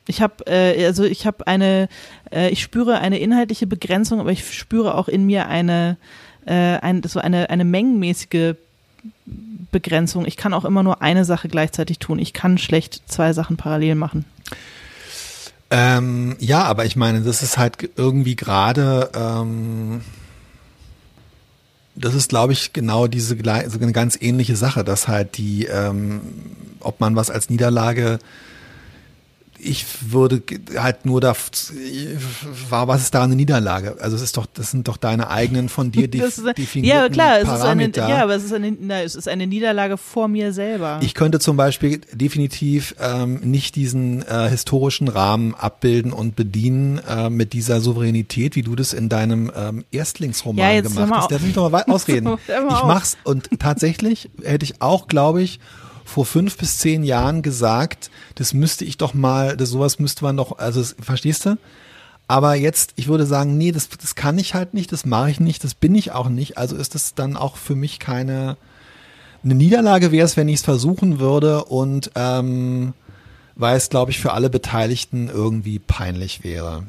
Ich habe äh, also ich habe eine, äh, ich spüre eine inhaltliche Begrenzung, aber ich spüre auch in mir eine, äh, ein, so eine, eine mengenmäßige Begrenzung. Ich kann auch immer nur eine Sache gleichzeitig tun. Ich kann schlecht zwei Sachen parallel machen. Ähm, ja, aber ich meine, das ist halt irgendwie gerade ähm, das ist, glaube ich, genau diese so eine ganz ähnliche Sache, dass halt die, ähm, ob man was als Niederlage ich würde halt nur da war was ist da eine Niederlage? Also es ist doch das sind doch deine eigenen von dir (laughs) def ist, definierten Ja, klar, es Parameter. ist eine ja, aber es ist eine na, es ist eine Niederlage vor mir selber. Ich könnte zum Beispiel definitiv ähm, nicht diesen äh, historischen Rahmen abbilden und bedienen äh, mit dieser Souveränität, wie du das in deinem ähm, Erstlingsroman ja, gemacht hast. Lass mich doch mal ausreden. (laughs) ich mach's und tatsächlich hätte ich auch, glaube ich, vor fünf bis zehn Jahren gesagt, das müsste ich doch mal, das sowas müsste man doch, also verstehst du? Aber jetzt, ich würde sagen, nee, das, das kann ich halt nicht, das mache ich nicht, das bin ich auch nicht. Also ist das dann auch für mich keine, eine Niederlage wäre es, wenn ich es versuchen würde und ähm, weil es, glaube ich, für alle Beteiligten irgendwie peinlich wäre.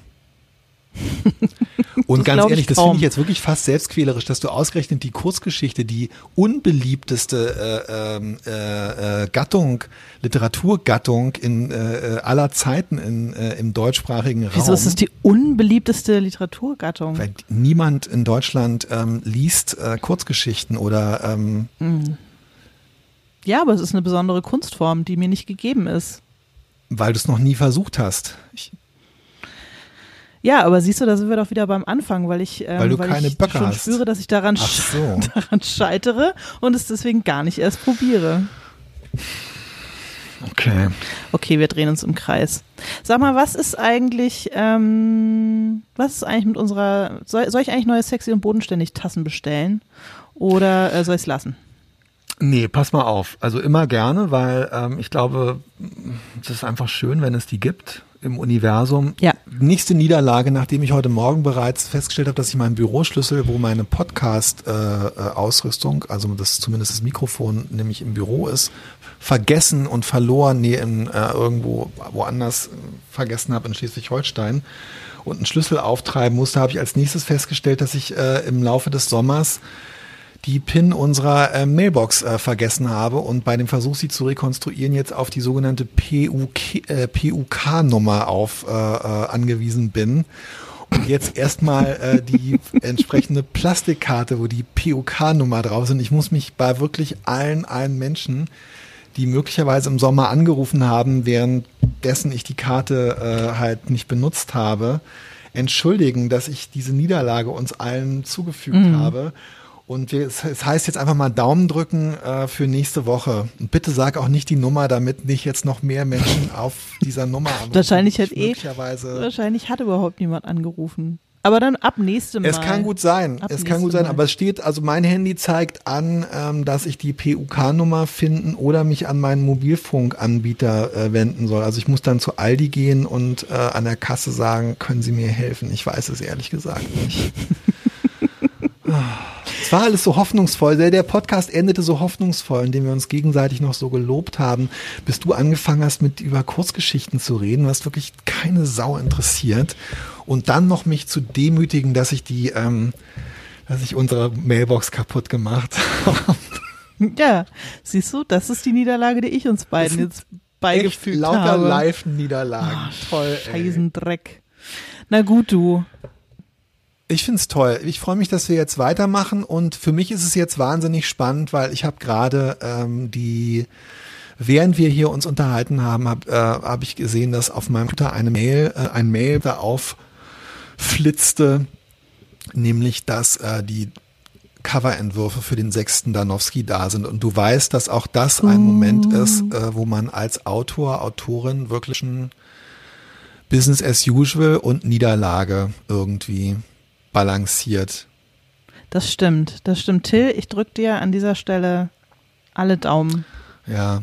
(laughs) Und ganz ehrlich, das finde ich jetzt wirklich fast selbstquälerisch, dass du ausgerechnet die Kurzgeschichte, die unbeliebteste äh, ähm, äh, äh, Gattung, Literaturgattung in äh, aller Zeiten in, äh, im deutschsprachigen Raum. Wieso ist es die unbeliebteste Literaturgattung? Weil niemand in Deutschland ähm, liest äh, Kurzgeschichten oder ähm, mhm. Ja, aber es ist eine besondere Kunstform, die mir nicht gegeben ist. Weil du es noch nie versucht hast. Ich, ja, aber siehst du, da sind wir doch wieder beim Anfang, weil ich, ähm, weil du weil keine ich Böcke schon hast. spüre, dass ich daran, so. (laughs) daran scheitere und es deswegen gar nicht erst probiere. Okay. Okay, wir drehen uns im Kreis. Sag mal, was ist eigentlich, ähm, was ist eigentlich mit unserer, soll, soll ich eigentlich neue Sexy und Bodenständig Tassen bestellen oder äh, soll ich es lassen? Nee, pass mal auf. Also immer gerne, weil ähm, ich glaube, es ist einfach schön, wenn es die gibt im Universum. Ja. Nächste Niederlage, nachdem ich heute Morgen bereits festgestellt habe, dass ich meinen Büroschlüssel, wo meine Podcast-Ausrüstung, äh, also das zumindest das Mikrofon, nämlich im Büro ist, vergessen und verloren, nee, in, äh, irgendwo woanders vergessen habe in Schleswig-Holstein und einen Schlüssel auftreiben musste, habe ich als nächstes festgestellt, dass ich äh, im Laufe des Sommers die PIN unserer äh, Mailbox äh, vergessen habe und bei dem Versuch, sie zu rekonstruieren, jetzt auf die sogenannte PUK, äh, PUK-Nummer auf äh, äh, angewiesen bin. Und jetzt erstmal äh, die (laughs) entsprechende Plastikkarte, wo die PUK-Nummer drauf sind. Ich muss mich bei wirklich allen, allen Menschen, die möglicherweise im Sommer angerufen haben, währenddessen ich die Karte äh, halt nicht benutzt habe, entschuldigen, dass ich diese Niederlage uns allen zugefügt mhm. habe. Und es das heißt jetzt einfach mal Daumen drücken äh, für nächste Woche. Und bitte sag auch nicht die Nummer, damit nicht jetzt noch mehr Menschen auf dieser Nummer anrufen. wahrscheinlich hat eh, wahrscheinlich hat überhaupt niemand angerufen. Aber dann ab nächstem Mal. Es kann gut sein. Ab es kann gut sein. Mal. Aber es steht, also mein Handy zeigt an, ähm, dass ich die PUK-Nummer finden oder mich an meinen Mobilfunkanbieter äh, wenden soll. Also ich muss dann zu Aldi gehen und äh, an der Kasse sagen, können Sie mir helfen? Ich weiß es ehrlich gesagt nicht. (laughs) War alles so hoffnungsvoll. Der Podcast endete so hoffnungsvoll, indem wir uns gegenseitig noch so gelobt haben, bis du angefangen hast, mit über Kurzgeschichten zu reden, was wirklich keine Sau interessiert. Und dann noch mich zu demütigen, dass ich die, ähm, dass ich unsere Mailbox kaputt gemacht (laughs) habe. Ja, siehst du, das ist die Niederlage, die ich uns beiden jetzt beigefügt lauter habe. Lauter Live-Niederlagen. Oh, Toll. Scheißendreck. Na gut, du. Ich finde es toll. Ich freue mich, dass wir jetzt weitermachen und für mich ist es jetzt wahnsinnig spannend, weil ich habe gerade ähm, die, während wir hier uns unterhalten haben, habe äh, hab ich gesehen, dass auf meinem Computer eine Mail, äh, ein Mail da aufflitzte, nämlich dass äh, die Coverentwürfe für den sechsten Danowski da sind. Und du weißt, dass auch das ein Moment ist, äh, wo man als Autor, Autorin wirklich ein Business as usual und Niederlage irgendwie balanciert. Das stimmt, das stimmt. Till, ich drücke dir an dieser Stelle alle Daumen. Ja.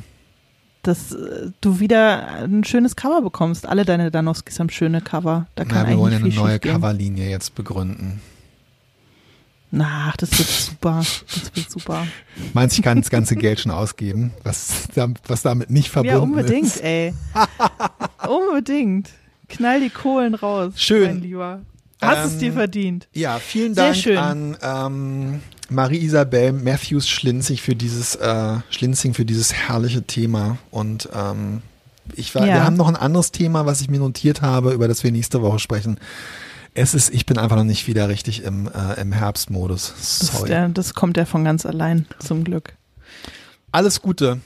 Dass äh, du wieder ein schönes Cover bekommst. Alle deine Danowskis haben schöne Cover. Da kann Na, wir wollen ja eine neue. Coverlinie jetzt begründen. Ach, das wird super. Das wird super. Meinst du, ich kann das ganze Geld schon ausgeben, was, was damit nicht verbunden ist? Ja, unbedingt, ist. ey. unbedingt. Knall die Kohlen raus, Schön. mein Lieber. Hast ähm, es dir verdient. Ja, vielen Dank an ähm, Marie-Isabel Matthews Schlinzig für dieses äh, Schlinzing für dieses herrliche Thema. Und ähm, ich war, ja. wir haben noch ein anderes Thema, was ich mir notiert habe, über das wir nächste Woche sprechen. Es ist, ich bin einfach noch nicht wieder richtig im, äh, im Herbstmodus. Sorry. Das, der, das kommt ja von ganz allein, zum Glück. Alles Gute.